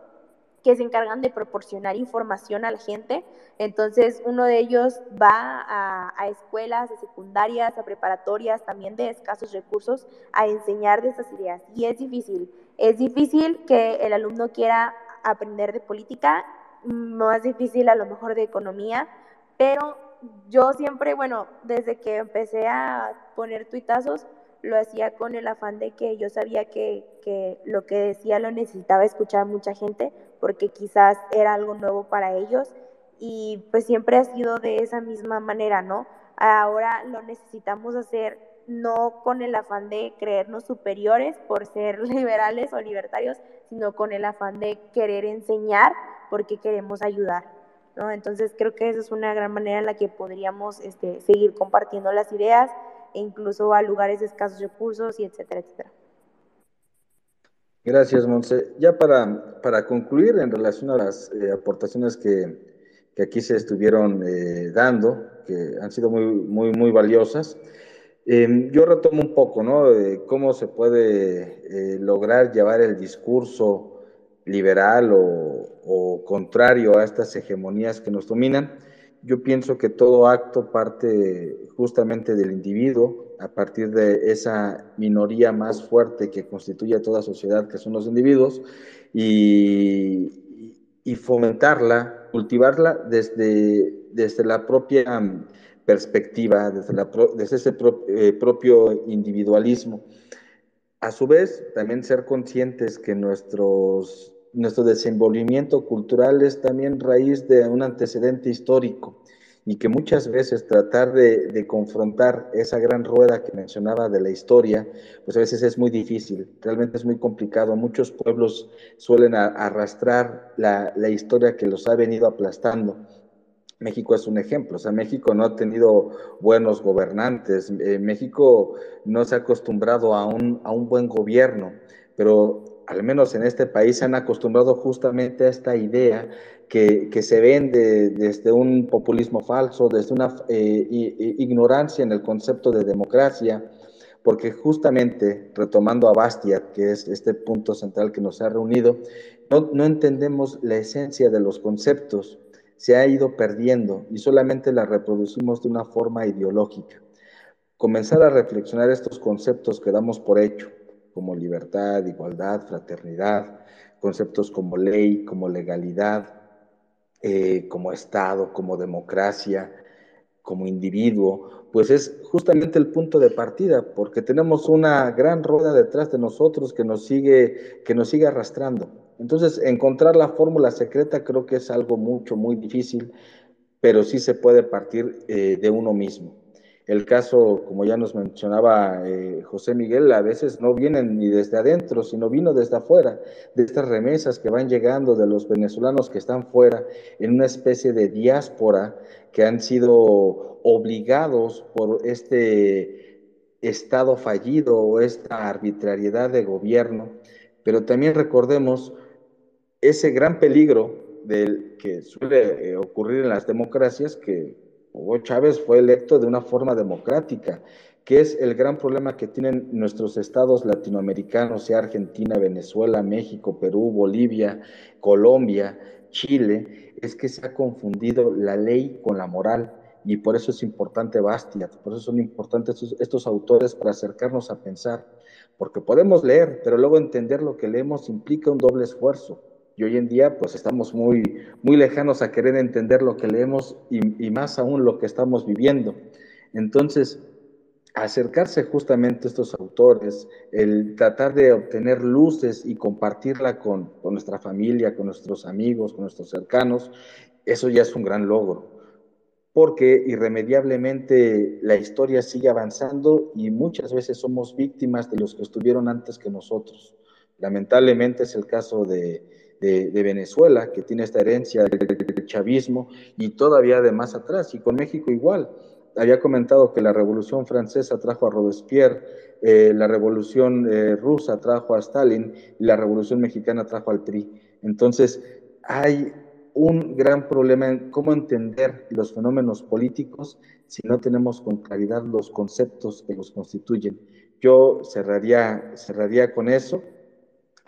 que se encargan de proporcionar información a la gente. Entonces, uno de ellos va a, escuelas, a secundarias, a preparatorias, también de escasos recursos, a enseñar de esas ideas. Y es difícil. Es difícil que el alumno quiera aprender de política, más difícil a lo mejor de economía, pero yo siempre, bueno, desde que empecé a poner tuitazos, lo hacía con el afán de que yo sabía que, que, lo que decía lo necesitaba escuchar mucha gente, porque quizás era algo nuevo para ellos, y pues siempre ha sido de esa misma manera, ¿no? Ahora lo necesitamos hacer no con el afán de creernos superiores por ser liberales o libertarios, sino con el afán de querer enseñar porque queremos ayudar. Entonces creo que esa es una gran manera en la que podríamos este, seguir compartiendo las ideas e incluso a lugares de escasos recursos y etcétera, etcétera. Gracias, Monse. Ya para, para concluir en relación a las eh, aportaciones que, que, aquí se estuvieron eh, dando, que han sido muy, muy, muy valiosas, eh, yo retomo un poco, ¿no? Cómo se puede eh, lograr llevar el discurso liberal o, contrario a estas hegemonías que nos dominan. Yo pienso que todo acto parte justamente del individuo, a partir de esa minoría más fuerte que constituye a toda sociedad, que son los individuos, y, fomentarla, cultivarla desde, desde la propia perspectiva, desde, desde ese eh, propio individualismo. A su vez, también ser conscientes que nuestros, nuestro desenvolvimiento cultural es también raíz de un antecedente histórico y que muchas veces tratar de, confrontar esa gran rueda que mencionaba de la historia, pues a veces es muy difícil, realmente es muy complicado. Muchos pueblos suelen arrastrar la, historia que los ha venido aplastando México es un ejemplo, o sea, México no ha tenido buenos gobernantes, eh, México no se ha acostumbrado a un, a un buen gobierno, pero al menos en este país se han acostumbrado justamente a esta idea que, que se vende desde un populismo falso, desde una eh, ignorancia en el concepto de democracia, porque justamente, retomando a Bastiat, que es este punto central que nos ha reunido, no, no entendemos la esencia de los conceptos, se ha ido perdiendo y solamente la reproducimos de una forma ideológica. Comenzar a reflexionar estos conceptos que damos por hecho, como libertad, igualdad, fraternidad, conceptos como ley, como legalidad, eh, como Estado, como democracia, como individuo, pues es justamente el punto de partida, porque tenemos una gran rueda detrás de nosotros que nos sigue, que nos sigue arrastrando. Entonces, encontrar la fórmula secreta creo que es algo mucho, muy difícil, pero sí se puede partir eh, de uno mismo. El caso, como ya nos mencionaba eh, José Miguel, a veces no vienen ni desde adentro, sino vino desde afuera, de estas remesas que van llegando de los venezolanos que están fuera, en una especie de diáspora que han sido obligados por este Estado fallido o esta arbitrariedad de gobierno. Pero también recordemos ese gran peligro del que suele eh, ocurrir en las democracias, que Hugo Chávez fue electo de una forma democrática, que es el gran problema que tienen nuestros estados latinoamericanos, sea Argentina, Venezuela, México, Perú, Bolivia, Colombia, Chile, es que se ha confundido la ley con la moral y por eso es importante Bastiat, por eso son importantes estos, estos, autores para acercarnos a pensar, porque podemos leer, pero luego entender lo que leemos implica un doble esfuerzo. Y hoy en día, pues estamos muy, muy lejanos a querer entender lo que leemos y, más aún lo que estamos viviendo. Entonces, acercarse justamente a estos autores, el tratar de obtener luces y compartirla con, con, nuestra familia, con nuestros amigos, con nuestros cercanos, eso ya es un gran logro, porque irremediablemente la historia sigue avanzando y muchas veces somos víctimas de los que estuvieron antes que nosotros. Lamentablemente es el caso de, de, Venezuela, que tiene esta herencia del chavismo y todavía de más atrás, y con México igual. Había comentado que la Revolución Francesa trajo a Robespierre, eh, la Revolución eh, Rusa trajo a Stalin y la Revolución Mexicana trajo al PRI. Entonces, hay un gran problema en cómo entender los fenómenos políticos si no tenemos con claridad los conceptos que los constituyen. Yo cerraría, cerraría con eso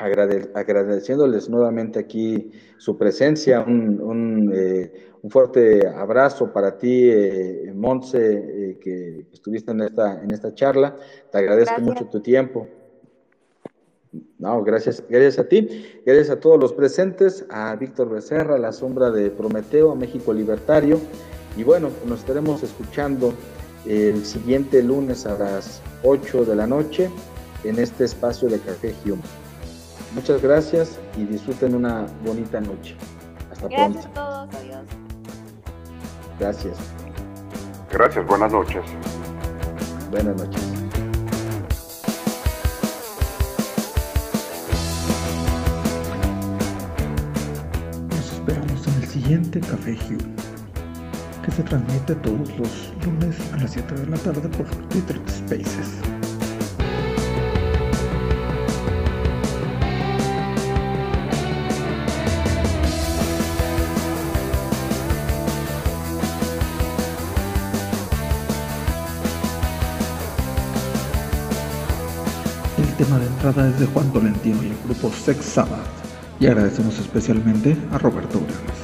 agradeciéndoles nuevamente aquí su presencia, un, eh, fuerte abrazo para ti, eh, Monse, eh, que estuviste en esta, en esta charla. Te agradezco mucho tu tiempo. No, gracias, gracias a ti, gracias a todos los presentes, a Víctor Becerra, La Sombra de Prometeo, a México Libertario. Y bueno, nos estaremos escuchando el siguiente lunes a las 8 de la noche en este espacio de Café Hume. Muchas gracias y disfruten una bonita noche. Hasta pronto. Gracias a todos, adiós. Gracias. Gracias, buenas noches. Buenas noches. Nos esperamos en el siguiente Café Hugh, que se transmite todos los lunes a las 7 de la tarde por Twitter Spaces. Entrada es de Juan Tolentino y el grupo Sex Sabbath. Y agradecemos especialmente a Roberto Urano.